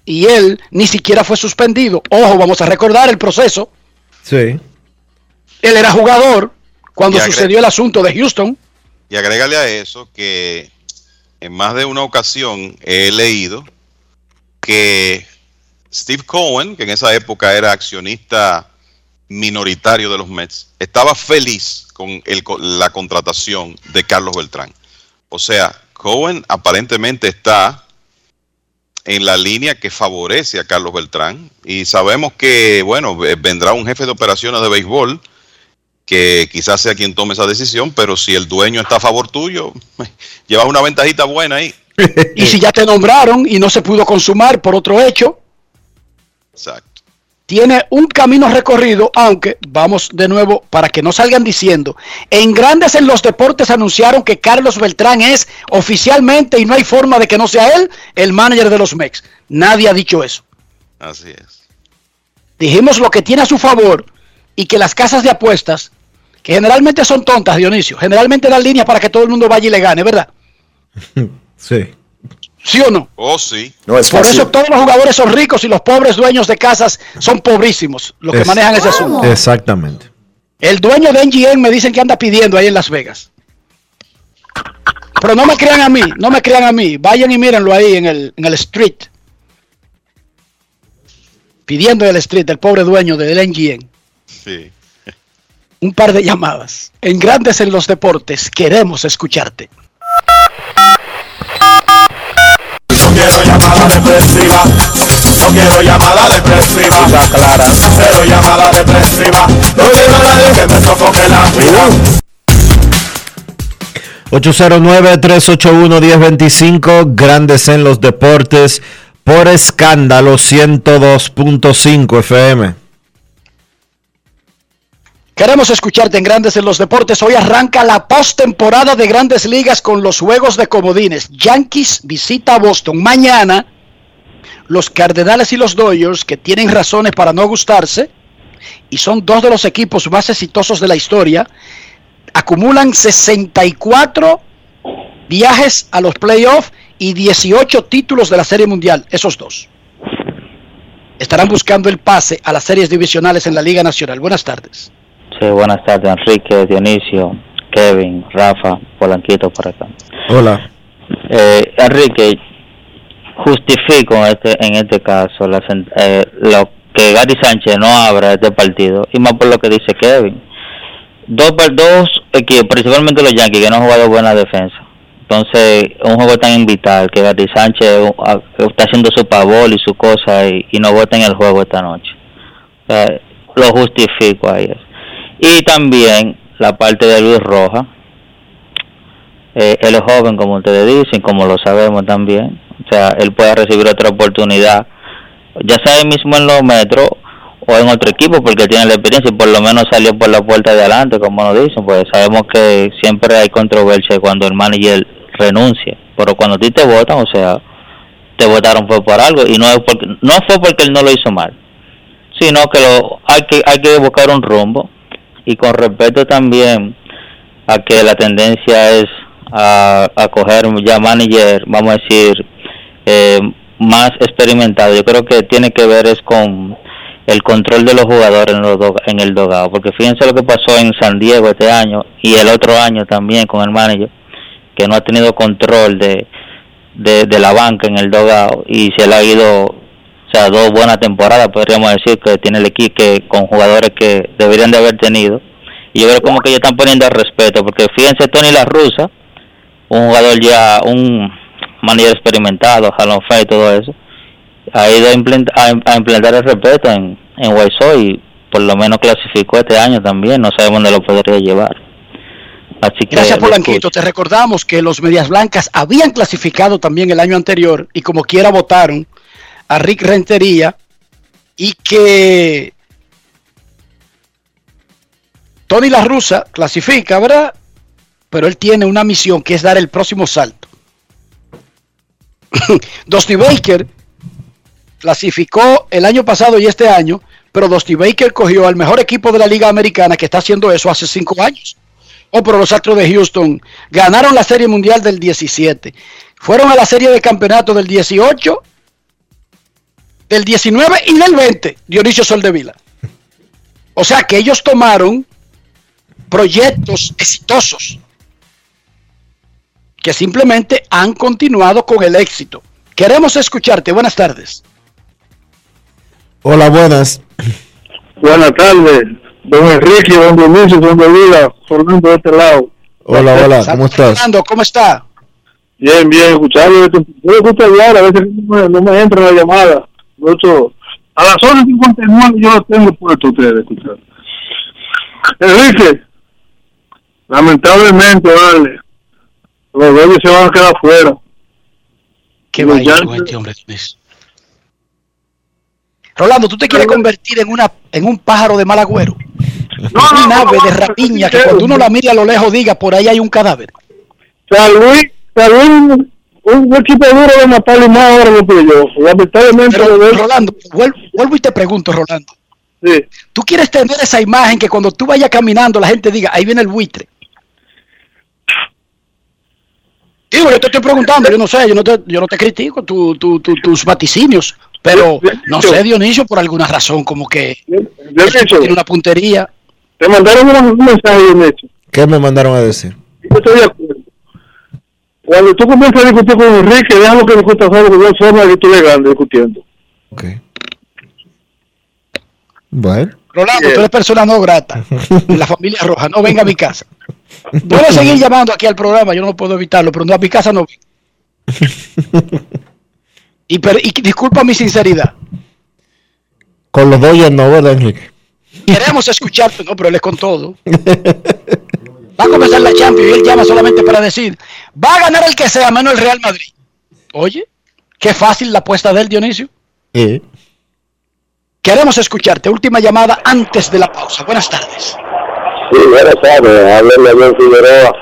y él ni siquiera fue suspendido. Ojo, vamos a recordar el proceso. Sí. Él era jugador cuando sucedió el asunto de Houston. Y agrégale a eso que en más de una ocasión he leído que Steve Cohen, que en esa época era accionista minoritario de los Mets, estaba feliz con el co- la contratación de Carlos Beltrán. O sea, Cohen aparentemente está en la línea que favorece a Carlos Beltrán y sabemos que, bueno, ve- vendrá un jefe de operaciones de béisbol que quizás sea quien tome esa decisión, pero si el dueño está a favor tuyo, llevas una ventajita buena ahí. Y si ya te nombraron y no se pudo consumar por otro hecho, Exacto. Tiene un camino recorrido, aunque vamos de nuevo para que no salgan diciendo, en Grandes en los Deportes anunciaron que Carlos Beltrán es oficialmente y no hay forma de que no sea él el manager de los Mex. Nadie ha dicho eso. Así es. Dijimos lo que tiene a su favor y que las casas de apuestas, que generalmente son tontas, Dionisio, generalmente dan líneas para que todo el mundo vaya y le gane, ¿verdad? Sí. ¿Sí o no? Oh, sí. No es Por fácil. eso todos los jugadores son ricos y los pobres dueños de casas son pobrísimos, los que Es- manejan ese asunto. Exactamente. El dueño de NGN me dicen que anda pidiendo ahí en Las Vegas. Pero no me crean a mí, no me crean a mí. Vayan y mírenlo ahí en el, en el street. Pidiendo en el street, el pobre dueño del NGN. Sí. Un par de llamadas. En Grandes en los Deportes, queremos escucharte. Quiero llamada depresiva. No quiero llamada depresiva. clara. Cero llamada depresiva. No quiero nadie que me sofoque la vida. 809-381-1025, Grandes en los Deportes, por escándalo 102.5 FM. Queremos escucharte en Grandes en los Deportes. Hoy arranca la postemporada de Grandes Ligas con los juegos de comodines. Yankees visita a Boston. Mañana, los Cardenales y los Dodgers, que tienen razones para no gustarse, y son dos de los equipos más exitosos de la historia, acumulan 64 viajes a los playoffs y 18 títulos de la Serie Mundial. Esos dos. Estarán buscando el pase a las series divisionales en la Liga Nacional. Buenas tardes. Sí, buenas tardes, Enrique, Dionisio. Kevin, Rafa, Polanquito por acá. Hola. Eh, Enrique, justifico en este, en este caso la, eh, lo que Gary Sánchez no abra este partido, y más por lo que dice Kevin. Dos, dos equipos, principalmente los Yankees, que no han jugado buena defensa. Entonces, un juego tan vital que Gary Sánchez uh, ah, está haciendo su pavor y su cosa y, y no vota en el juego esta noche. O sea, lo justifico ahí. Y también la parte de Luis Roja. Eh, él es joven, como ustedes dicen, como lo sabemos también. O sea, él puede recibir otra oportunidad, ya sea él mismo en los metros o en otro equipo, porque tiene la experiencia y por lo menos salió por la puerta de adelante, como lo dicen. Pues sabemos que siempre hay controversia cuando el manager renuncia, pero cuando a ti te votan, o sea, te votaron fue por algo y no es porque no fue porque él no lo hizo mal, sino que lo hay que hay que buscar un rumbo y con respecto también a que la tendencia es a, a coger ya manager, vamos a decir, eh, más experimentado. Yo creo que tiene que ver es con el control de los jugadores en, los do- en el dogado, porque fíjense lo que pasó en San Diego este año y el otro año también con el manager, que no ha tenido control de, de, de la banca en el dogado y se le ha ido, sea, dos buenas temporadas, podríamos decir, que tiene el equipo que, con jugadores que deberían de haber tenido. Y yo creo como que ellos están poniendo respeto, porque fíjense Tony La Russa, un jugador ya, un manager experimentado, Jalón Fay y todo eso, ha ido a implementar, a, a implementar el respeto en, en y por lo menos clasificó este año también, no sabemos dónde lo podría llevar. Así que Gracias, Polanquito. Te recordamos que los Medias Blancas habían clasificado también el año anterior y como quiera votaron a Rick Rentería y que Tony La Russa clasifica, ¿verdad? Pero él tiene una misión que es dar el próximo salto. Dusty Baker clasificó el año pasado y este año, pero Dusty Baker cogió al mejor equipo de la Liga Americana que está haciendo eso hace cinco años. Oh, pero los Astros de Houston ganaron la Serie Mundial del 17. Fueron a la Serie de Campeonato del 18, del 19 y del 20, Dionisio Soldevila. O sea que ellos tomaron proyectos exitosos que simplemente han continuado con el éxito. Queremos escucharte. Buenas tardes. Hola, buenas. Buenas tardes, don Enrique, don Dionisio, don Devila, Fernando de este lado. Hola, hola, ¿cómo estás? Fernando, ¿cómo está? Bien, bien, escucharlo. Me gusta hablar, a veces no me, no me entra la llamada. A las 11.59 yo lo tengo puesto a ustedes, escuchar. Enrique, lamentablemente, vale, los Dodgers se van a quedar fuera. Qué vaya con este hombre. Rolando, ¿tú te quieres convertir en una en un pájaro de mal agüero? un ave de rapiña que cuando uno la mire a lo lejos diga, por ahí hay un cadáver. San Luis, San Luis, un, un equipo duro de matarle más ahora lo que yo. Lamentablemente, Pero, Dodgers- Rolando, vuel- vuelvo y te pregunto, Rolando. Sí. ¿Tú quieres tener esa imagen que cuando tú vayas caminando la gente diga, ahí viene el buitre? Digo, yo te estoy preguntando, yo no sé, yo no te, yo no te critico tu, tu- tu- tus vaticinios, pero no sé, Dionisio, por alguna razón, como que tiene una puntería. Te mandaron un, mensaje hecho. ¿Qué me mandaron a decir? Yo estoy de acuerdo. Cuando tú comienzas a discutir con Enrique, déjalo que discuta solo, porque yo soy que tú le discutiendo. Bueno. Rolando, tú eres persona no grata en la familia roja, no venga a mi casa. Puedo seguir llamando aquí al programa, yo no puedo evitarlo, pero no a mi casa no ven. Y, per- y disculpa mi sinceridad. Con los Dodgers no, ¿verdad, Enrique? Queremos escucharte, no, pero él es con todo. Va a comenzar la Champions y él llama solamente para decir, va a ganar el que sea, menos el Real Madrid. Oye, qué fácil la apuesta del Dionisio. Sí. Queremos escucharte. Última llamada antes de la pausa. Buenas tardes. Sí, buenas tardes, háblale a John Figueroa.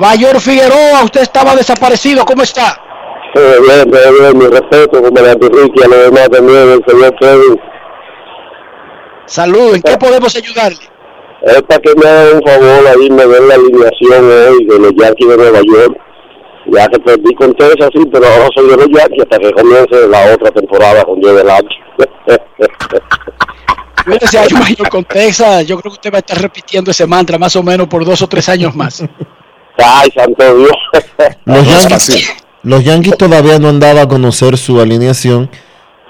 Mayor Figueroa, usted estaba desaparecido. ¿Cómo está? Bien, todo bien, mi respeto, comandante Enrique, a los demás también, el señor Kevin. Salud, ¿en qué podemos ayudarle? Es para que me hagan un favor ahí, me den la alineación hoy de los Yankees de Nueva York. Ya que perdí con Texas, sí, pero ahora soy de los Yankees hasta que comience la otra temporada con Dios del Ancho. Ese año mayor con Texas, yo creo que usted va a estar repitiendo ese mantra más o menos por dos o tres años más. Ay, santo Dios. Los Yankees, los Yankees todavía no han dado a conocer su alineación.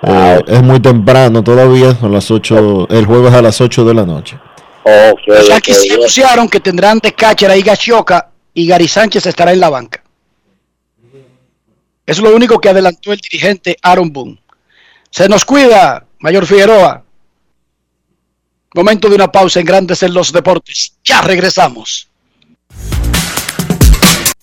Eh, es muy temprano todavía, son las 8, el jueves a las 8 de la noche. Los Yankees sí anunciaron que tendrán de catcher a Higashioka y Gary Sánchez estará en la banca. Es lo único que adelantó el dirigente Aaron Boone. Se nos cuida, Mayor Figueroa. Momento de una pausa en Grandes en los Deportes. Ya regresamos.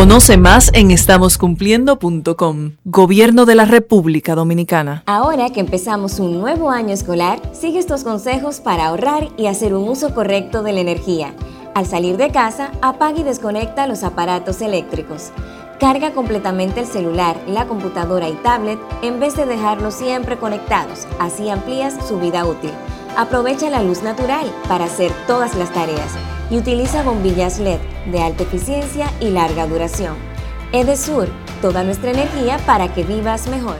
Conoce más en estamoscumpliendo.com. Gobierno de la República Dominicana. Ahora que empezamos un nuevo año escolar, sigue estos consejos para ahorrar y hacer un uso correcto de la energía. Al salir de casa, apaga y desconecta los aparatos eléctricos. Carga completamente el celular, la computadora y tablet en vez de dejarlos siempre conectados, así amplías su vida útil. Aprovecha la luz natural para hacer todas las tareas y utiliza bombillas LED de alta eficiencia y larga duración. Edesur, toda nuestra energía para que vivas mejor.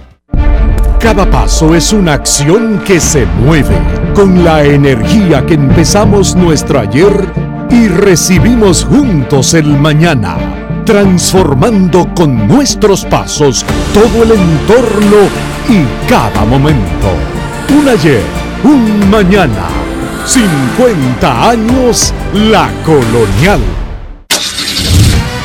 Cada paso es una acción que se mueve con la energía que empezamos nuestro ayer y recibimos juntos el mañana transformando con nuestros pasos todo el entorno y cada momento. Un ayer, un mañana, 50 años, la colonial.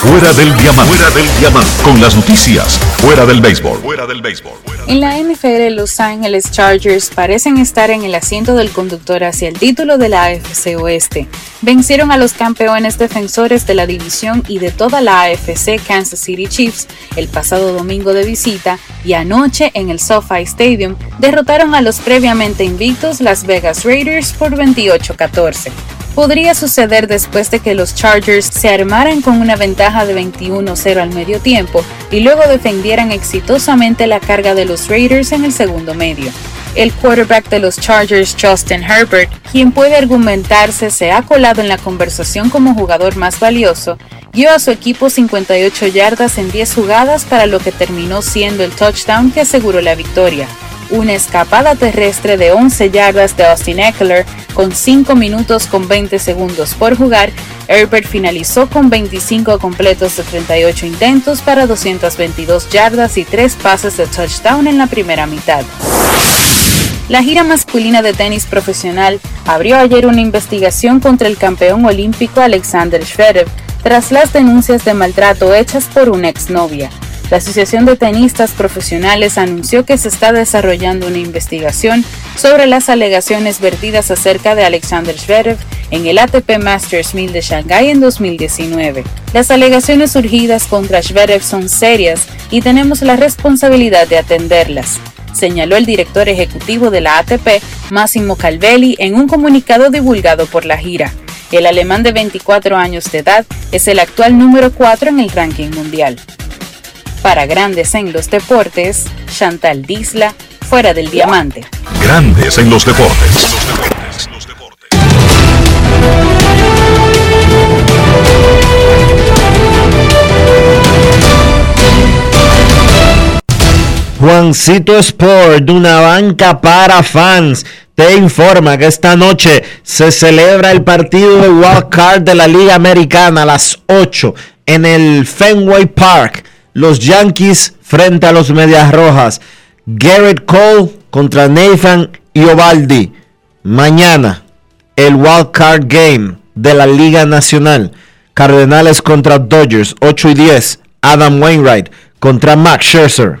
Fuera del diamante. Fuera del diamante. Con las noticias. Fuera del béisbol. Fuera del béisbol. En la NFL, Los Angeles Chargers parecen estar en el asiento del conductor hacia el título de la AFC Oeste. Vencieron a los campeones defensores de la división y de toda la AFC Kansas City Chiefs el pasado domingo de visita y anoche en el SoFi Stadium derrotaron a los previamente invictos Las Vegas Raiders por 28-14 podría suceder después de que los Chargers se armaran con una ventaja de 21-0 al medio tiempo y luego defendieran exitosamente la carga de los Raiders en el segundo medio. El quarterback de los Chargers, Justin Herbert, quien puede argumentarse se ha colado en la conversación como jugador más valioso, dio a su equipo 58 yardas en 10 jugadas para lo que terminó siendo el touchdown que aseguró la victoria una escapada terrestre de 11 yardas de Austin Eckler con 5 minutos con 20 segundos por jugar, Herbert finalizó con 25 completos de 38 intentos para 222 yardas y 3 pases de touchdown en la primera mitad. La gira masculina de tenis profesional abrió ayer una investigación contra el campeón olímpico Alexander Zverev tras las denuncias de maltrato hechas por una exnovia. La Asociación de Tenistas Profesionales anunció que se está desarrollando una investigación sobre las alegaciones vertidas acerca de Alexander Zverev en el ATP Masters 1000 de Shanghái en 2019. Las alegaciones surgidas contra Zverev son serias y tenemos la responsabilidad de atenderlas, señaló el director ejecutivo de la ATP, Massimo Calvelli, en un comunicado divulgado por la gira. El alemán de 24 años de edad es el actual número 4 en el ranking mundial. Para Grandes en los Deportes, Chantal Disla, fuera del diamante. Grandes en los deportes. Juancito Sport, una banca para fans, te informa que esta noche se celebra el partido de Wild Card de la Liga Americana a las 8 en el Fenway Park. Los Yankees frente a los Medias Rojas. Garrett Cole contra Nathan Iovaldi. Mañana, el Wild Card Game de la Liga Nacional. Cardenales contra Dodgers, 8 y 10. Adam Wainwright contra Max Scherzer.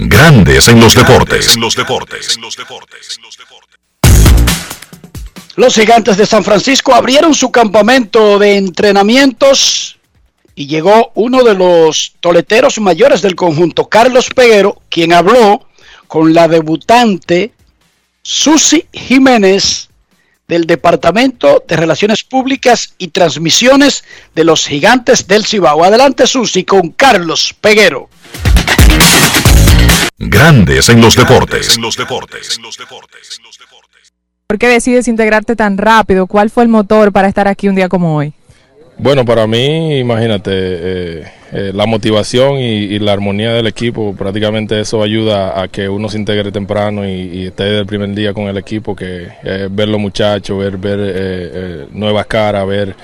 Grandes en los deportes. En los deportes. Los gigantes de San Francisco abrieron su campamento de entrenamientos y llegó uno de los toleteros mayores del conjunto, Carlos Peguero, quien habló con la debutante Susi Jiménez del Departamento de Relaciones Públicas y Transmisiones de los Gigantes del Cibao. Adelante Susi con Carlos Peguero. Grandes en los deportes. En los deportes. ¿Por qué decides integrarte tan rápido? ¿Cuál fue el motor para estar aquí un día como hoy? Bueno, para mí, imagínate, eh, eh, la motivación y, la armonía del equipo, prácticamente eso ayuda a que uno se integre temprano y, esté desde el primer día con el equipo, que ver los muchachos, ver, ver eh, nuevas caras, ver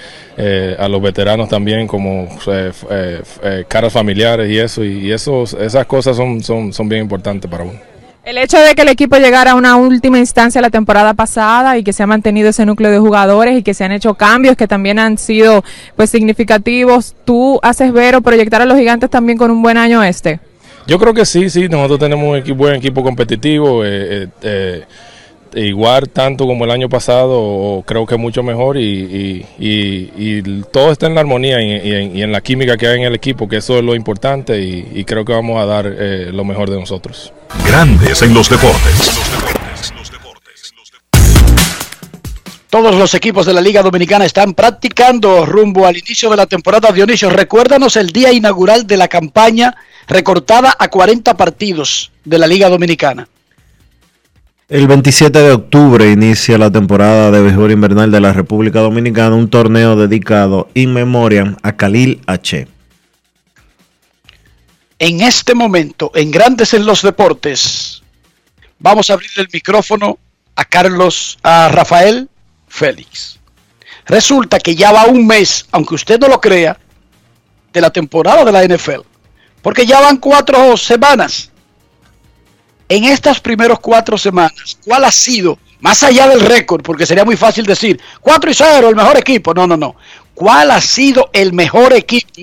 a los veteranos también como caras familiares y eso, y, eso, esas cosas son, son, son bien importantes para uno. El hecho de que el equipo llegara a una última instancia la temporada pasada y que se ha mantenido ese núcleo de jugadores y que se han hecho cambios que también han sido pues significativos, ¿tú haces ver o proyectar a los gigantes también con un buen año este? Yo creo que sí, sí, nosotros tenemos un buen equipo competitivo. Eh, eh, eh, igual tanto como el año pasado, o creo que mucho mejor y, todo está en la armonía y, en, la química que hay en el equipo, que eso es lo importante y, creo que vamos a dar lo mejor de nosotros. Grandes en los deportes. Todos los equipos de la Liga Dominicana están practicando rumbo al inicio de la temporada. Dionisio, recuérdanos el día inaugural de la campaña recortada a 40 partidos de la Liga Dominicana. El 27 de octubre inicia la temporada de béisbol invernal de la República Dominicana, un torneo dedicado in memoriam a Khalil H en este momento, en Grandes en los Deportes, vamos a abrirle el micrófono a Carlos, a Rafael Félix. Resulta que ya va un mes, aunque usted no lo crea, de la temporada de la NFL. Porque ya van cuatro semanas. En estas primeras cuatro semanas, ¿cuál ha sido, más allá del récord, porque sería muy fácil decir, 4 y 0, el mejor equipo? No, no, no. ¿Cuál ha sido el mejor equipo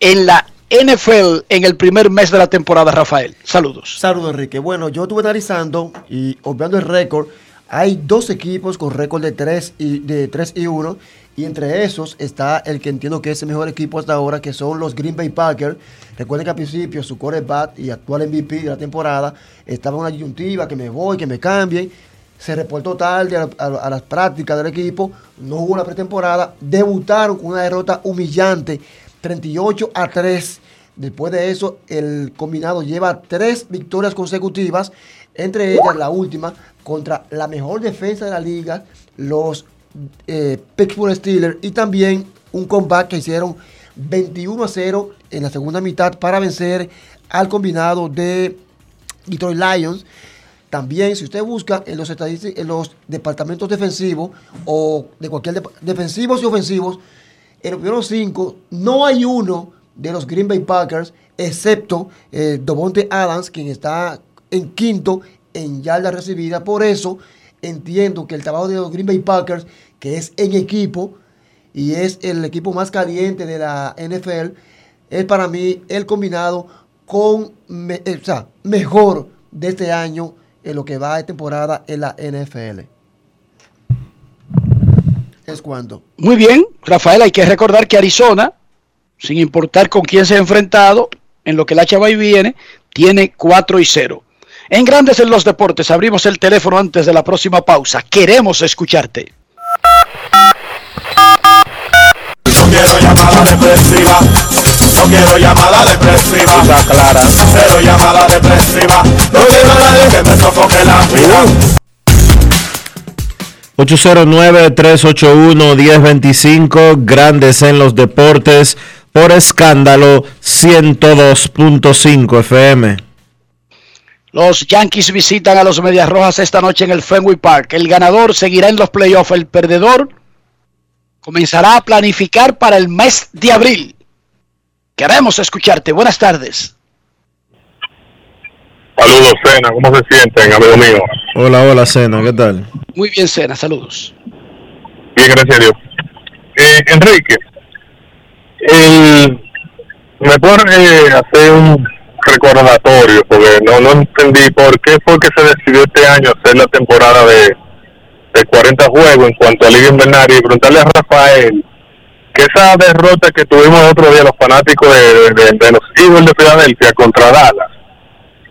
en la NFL en el primer mes de la temporada, Rafael. Saludos. Saludos, Enrique. Bueno, yo estuve analizando y obviando el récord. Hay dos equipos con récord de 3 y, de 3 y 1. Y entre esos está el que entiendo que es el mejor equipo hasta ahora, que son los Green Bay Packers. Recuerden que al principio su quarterback y actual MVP de la temporada estaba en una disyuntiva, que me voy, que me cambien. Se reportó tarde a, las prácticas del equipo, no hubo una pretemporada, debutaron con una derrota humillante 38 a 3. Después de eso, el combinado lleva tres victorias consecutivas, entre ellas la última contra la mejor defensa de la liga, los eh, Pittsburgh Steelers, y también un comeback que hicieron 21 a 0 en la segunda mitad para vencer al combinado de Detroit Lions. También, si usted busca en los, en los departamentos defensivos o de cualquier defensivos y ofensivos, en los primeros cinco, no hay uno de los Green Bay Packers, excepto eh, Domonte Adams, quien está en quinto en yarda recibida. Por eso entiendo que el trabajo de los Green Bay Packers, que es en equipo y es el equipo más caliente de la NFL, es para mí el combinado con, eh, o sea, mejor de este año en lo que va de temporada en la NFL. Es cuando. Muy bien, Rafael, hay que recordar que Arizona, sin importar con quién se ha enfrentado, en lo que la chava y viene, tiene 4 y 0. En Grandes en los Deportes, abrimos el teléfono antes de la próxima pausa. Queremos escucharte. No quiero llamada depresiva. No quiero llamada depresiva. clara. Cero llamada depresiva. No quiero a nadie que me sofoque la vida. 809-381-1025, Grandes en los Deportes, por escándalo 102.5 FM. Los Yankees visitan a los Medias Rojas esta noche en el Fenway Park. El ganador seguirá en los playoffs. El perdedor comenzará a planificar para el mes de abril. Queremos escucharte. Buenas tardes. Saludos, Cena. ¿Cómo se sienten, amigo mío? Hola, hola, Cena, ¿qué tal? Muy bien, Sena. Saludos. Bien, gracias a Dios. Eh, Enrique, el- ¿me puedes eh, hacer un recordatorio? Porque no, no entendí por qué fue que se decidió este año hacer la temporada de, de 40 juegos en cuanto a Liga Invernal y preguntarle a Rafael que esa derrota que tuvimos otro día los fanáticos de, de- de los Eagles de Filadelfia contra Dallas,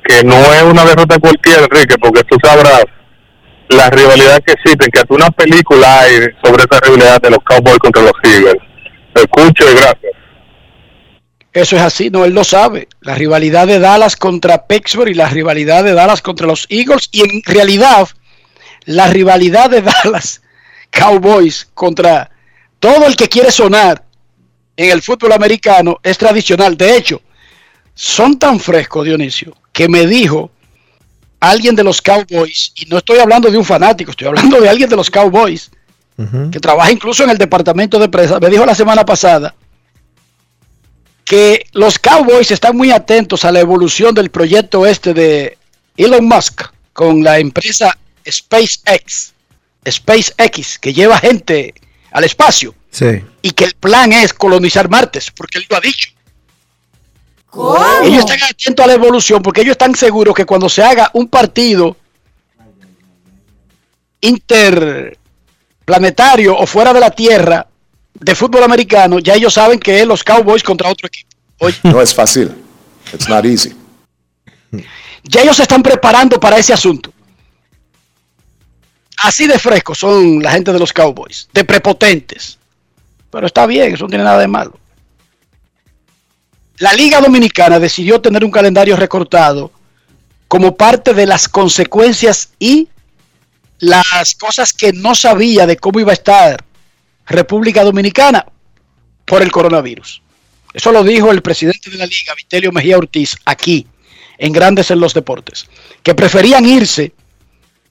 que no es una derrota cualquiera, Enrique, porque tú sabrás la rivalidad que existe, que hasta una película hay sobre esa rivalidad de los Cowboys contra los Eagles. Te escucho y gracias. Eso es así, no, él lo sabe. La rivalidad de Dallas contra Pittsburgh y la rivalidad de Dallas contra los Eagles. Y en realidad, la rivalidad de Dallas Cowboys contra todo el que quiere sonar en el fútbol americano es tradicional. De hecho, son tan frescos, Dionisio, que me dijo alguien de los Cowboys, y no estoy hablando de un fanático, estoy hablando de alguien de los Cowboys, que trabaja incluso en el departamento de prensa, me dijo la semana pasada que los Cowboys están muy atentos a la evolución del proyecto este de Elon Musk con la empresa SpaceX, SpaceX, que lleva gente al espacio Sí. y que el plan es colonizar Martes, porque él lo ha dicho. Ellos están atentos a la evolución porque ellos están seguros que cuando se haga un partido interplanetario o fuera de la Tierra de fútbol americano, ya ellos saben que es los Cowboys contra otro equipo. No es fácil. It's not easy. Ya ellos se están preparando para ese asunto. Así de frescos son la gente de los Cowboys, de prepotentes. Pero está bien, eso no tiene nada de malo. La Liga Dominicana decidió tener un calendario recortado como parte de las consecuencias y las cosas que no sabía de cómo iba a estar República Dominicana por el coronavirus. Eso lo dijo el presidente de la liga, Vitelio Mejía Ortiz, aquí, en Grandes en los Deportes, que preferían irse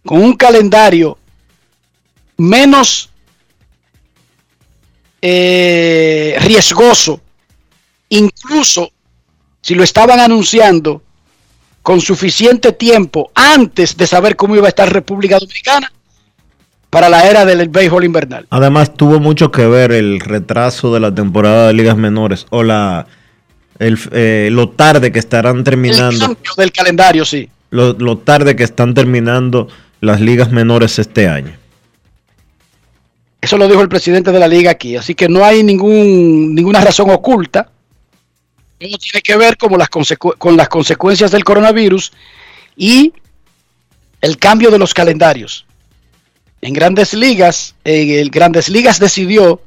con un calendario menos eh, riesgoso, incluso si lo estaban anunciando con suficiente tiempo antes de saber cómo iba a estar República Dominicana para la era del béisbol invernal. Además tuvo mucho que ver el retraso de la temporada de ligas menores o la el, eh, lo tarde que estarán El terminando cambio del calendario, sí. lo, lo tarde que están terminando las ligas menores este año. Eso lo dijo el presidente de la liga aquí. Así que no hay ningún, ninguna razón oculta. Tiene que ver como las con las consecuencias del coronavirus y el cambio de los calendarios. En grandes ligas, el Grandes Ligas decidió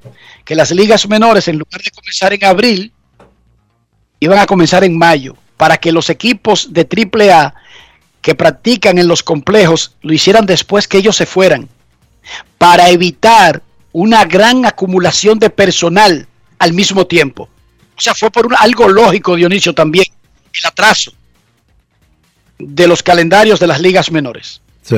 que las ligas menores, en lugar de comenzar en abril, iban a comenzar en mayo, para que los equipos de AAA que practican en los complejos lo hicieran después que ellos se fueran para evitar una gran acumulación de personal al mismo tiempo. O sea, fue por un- algo lógico, Dionisio, también, el atraso de los calendarios de las ligas menores. Sí.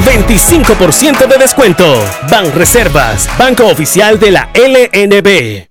25% de descuento. Banreservas, banco oficial de la LNB.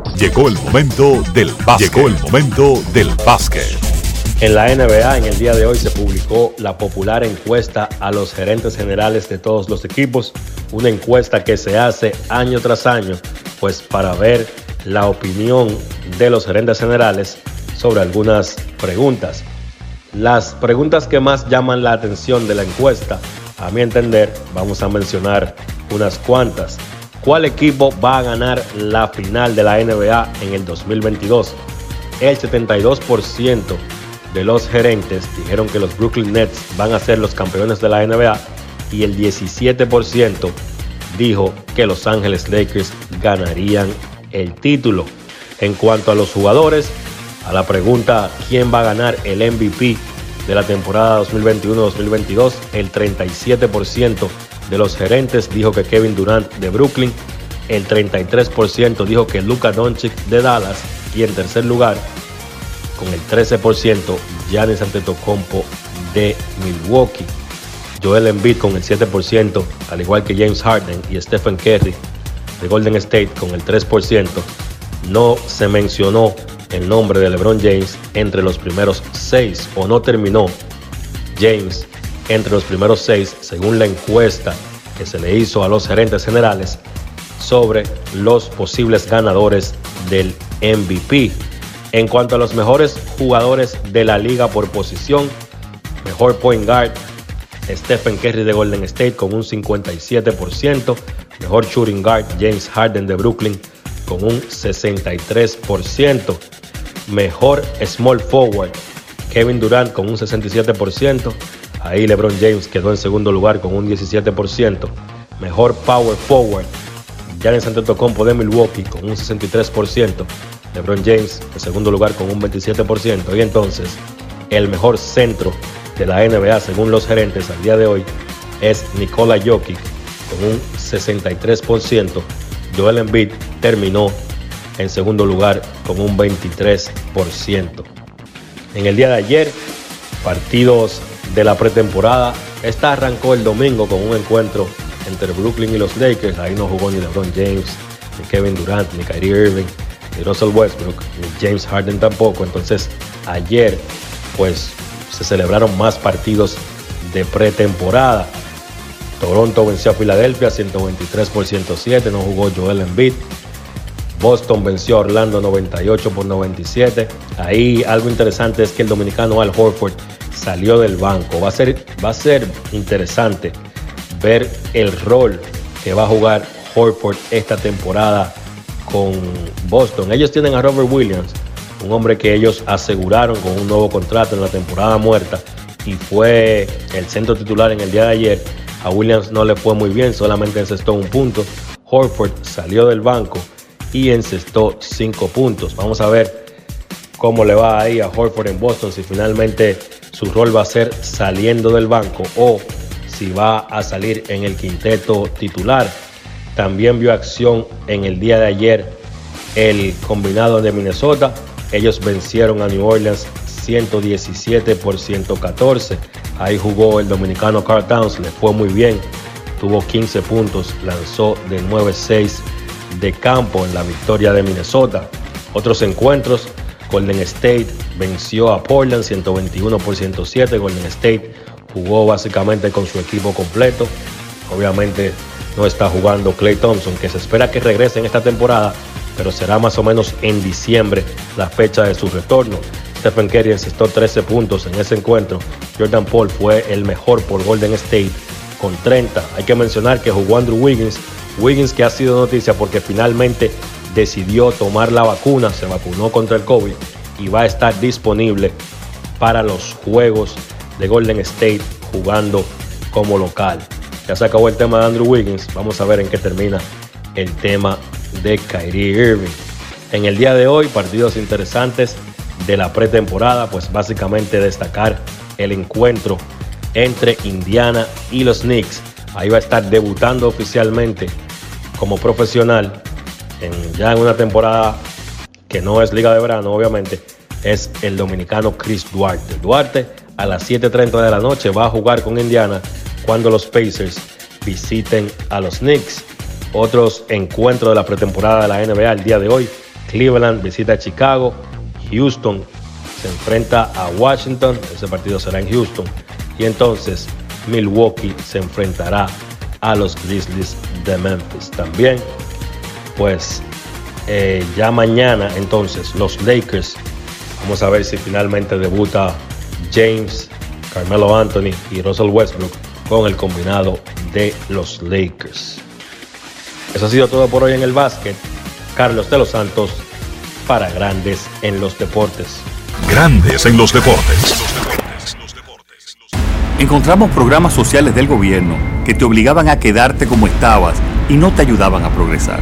Llegó el momento del básquet. Llegó el momento del básquet. En la NBA, en el día de hoy, se publicó la popular encuesta a los gerentes generales de todos los equipos, una encuesta que se hace año tras año, pues para ver la opinión de los gerentes generales sobre algunas preguntas. Las preguntas que más llaman la atención de la encuesta, a mi entender, vamos a mencionar unas cuantas. ¿Cuál equipo va a ganar la final de la NBA en el 2022? El 72% de los gerentes dijeron que los Brooklyn Nets van a ser los campeones de la NBA y el 17% dijo que Los Ángeles Lakers ganarían el título. En cuanto a los jugadores, a la pregunta ¿quién va a ganar el MVP de la temporada 2021-2022? El 37% de los gerentes dijo que Kevin Durant de Brooklyn, el 33% dijo que Luka Doncic de Dallas y en tercer lugar con el 13% Giannis Antetokounmpo de Milwaukee. Joel Embiid con el 7%, al igual que James Harden y Stephen Curry de Golden State con el 3%. No se mencionó el nombre de LeBron James entre los primeros seis o no terminó James entre los primeros seis según la encuesta que se le hizo a los gerentes generales sobre los posibles ganadores del MVP. En cuanto a los mejores jugadores de la liga por posición, mejor point guard, Stephen Curry de Golden State con un 57%, mejor shooting guard, James Harden de Brooklyn con un 63%, mejor small forward, Kevin Durant con un 67%, ahí LeBron James quedó en segundo lugar con un 17%, mejor power forward, Giannis Antetokounmpo de Milwaukee con un 63%, LeBron James en segundo lugar con un 27%. Y entonces, el mejor centro de la NBA, según los gerentes al día de hoy, es Nikola Jokic con un 63%. Joel Embiid terminó en segundo lugar con un 23%. En el día de ayer, partidos de la pretemporada. Esta arrancó el domingo con un encuentro entre Brooklyn y los Lakers. Ahí no jugó ni LeBron James, ni Kevin Durant, ni Kyrie Irving, ni Russell Westbrook, ni James Harden tampoco. Entonces, ayer, pues, se celebraron más partidos de pretemporada. Toronto venció a Filadelfia 123 por 107, no jugó Joel Embiid. Boston venció a Orlando 98 por 97. Ahí algo interesante es que el dominicano Al Horford salió del banco. Va a ser, va a ser interesante ver el rol que va a jugar Horford esta temporada con Boston. Ellos tienen a Robert Williams, un hombre que ellos aseguraron con un nuevo contrato en la temporada muerta y fue el centro titular en el día de ayer. A Williams no le fue muy bien, solamente encestó un punto. Horford salió del banco y encestó cinco puntos. Vamos a ver cómo le va ahí a Horford en Boston, si finalmente su rol va a ser saliendo del banco o si va a salir en el quinteto titular. También vio acción en el día de ayer el combinado de Minnesota. Ellos vencieron a New Orleans 117 por 114. Ahí jugó el dominicano Carl Towns, le fue muy bien. Tuvo 15 puntos, lanzó de 9-6 de campo en la victoria de Minnesota. Otros encuentros, Golden State venció a Portland 121 por 107. Golden State jugó básicamente con su equipo completo. Obviamente no está jugando Clay Thompson, que se espera que regrese en esta temporada, pero será más o menos en diciembre la fecha de su retorno. Stephen Curry encestó 13 puntos en ese encuentro. Jordan Paul fue el mejor por Golden State con 30. Hay que mencionar que jugó Andrew Wiggins. Wiggins que ha sido noticia porque finalmente decidió tomar la vacuna, se vacunó contra el COVID y va a estar disponible para los juegos de Golden State jugando como local. Ya se acabó el tema de Andrew Wiggins. Vamos a ver en qué termina el tema de Kyrie Irving. En el día de hoy, partidos interesantes de la pretemporada, pues básicamente destacar el encuentro entre Indiana y los Knicks. Ahí va a estar debutando oficialmente como profesional ya en una temporada que no es liga de verano, obviamente, es el dominicano Chris Duarte. Duarte a las 7.30 de la noche va a jugar con Indiana cuando los Pacers visiten a los Knicks. Otros encuentros de la pretemporada de la NBA el día de hoy. Cleveland visita a Chicago. Houston se enfrenta a Washington. Ese partido será en Houston. Y entonces Milwaukee se enfrentará a los Grizzlies de Memphis. También, pues eh, ya mañana entonces los Lakers. Vamos a ver si finalmente debuta James, Carmelo Anthony y Russell Westbrook con el combinado de los Lakers. Eso ha sido todo por hoy en el básquet. Carlos de los Santos para Grandes en los Deportes. Grandes en los Deportes. Encontramos programas sociales del gobierno que te obligaban a quedarte como estabas y no te ayudaban a progresar.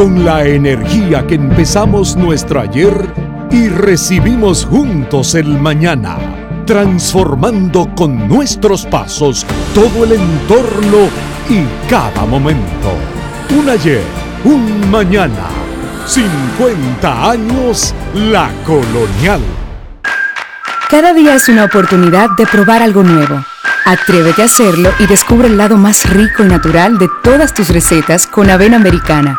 con la energía que empezamos nuestro ayer y recibimos juntos el mañana, transformando con nuestros pasos todo el entorno y cada momento. Un ayer, un mañana, 50 años la colonial. Cada día es una oportunidad de probar algo nuevo. Atrévete a hacerlo y descubre el lado más rico y natural de todas tus recetas con avena americana.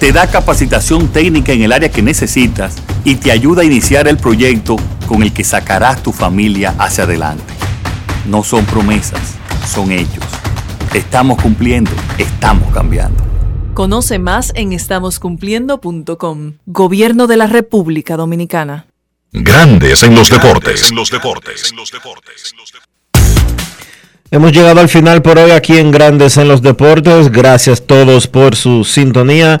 Te da capacitación técnica en el área que necesitas y te ayuda a iniciar el proyecto con el que sacarás tu familia hacia adelante. No son promesas, son hechos. Estamos cumpliendo, estamos cambiando. Conoce más en estamoscumpliendo.com. Gobierno de la República Dominicana. Grandes en los deportes. Hemos llegado al final por hoy aquí en Grandes en los Deportes. Gracias a todos por su sintonía.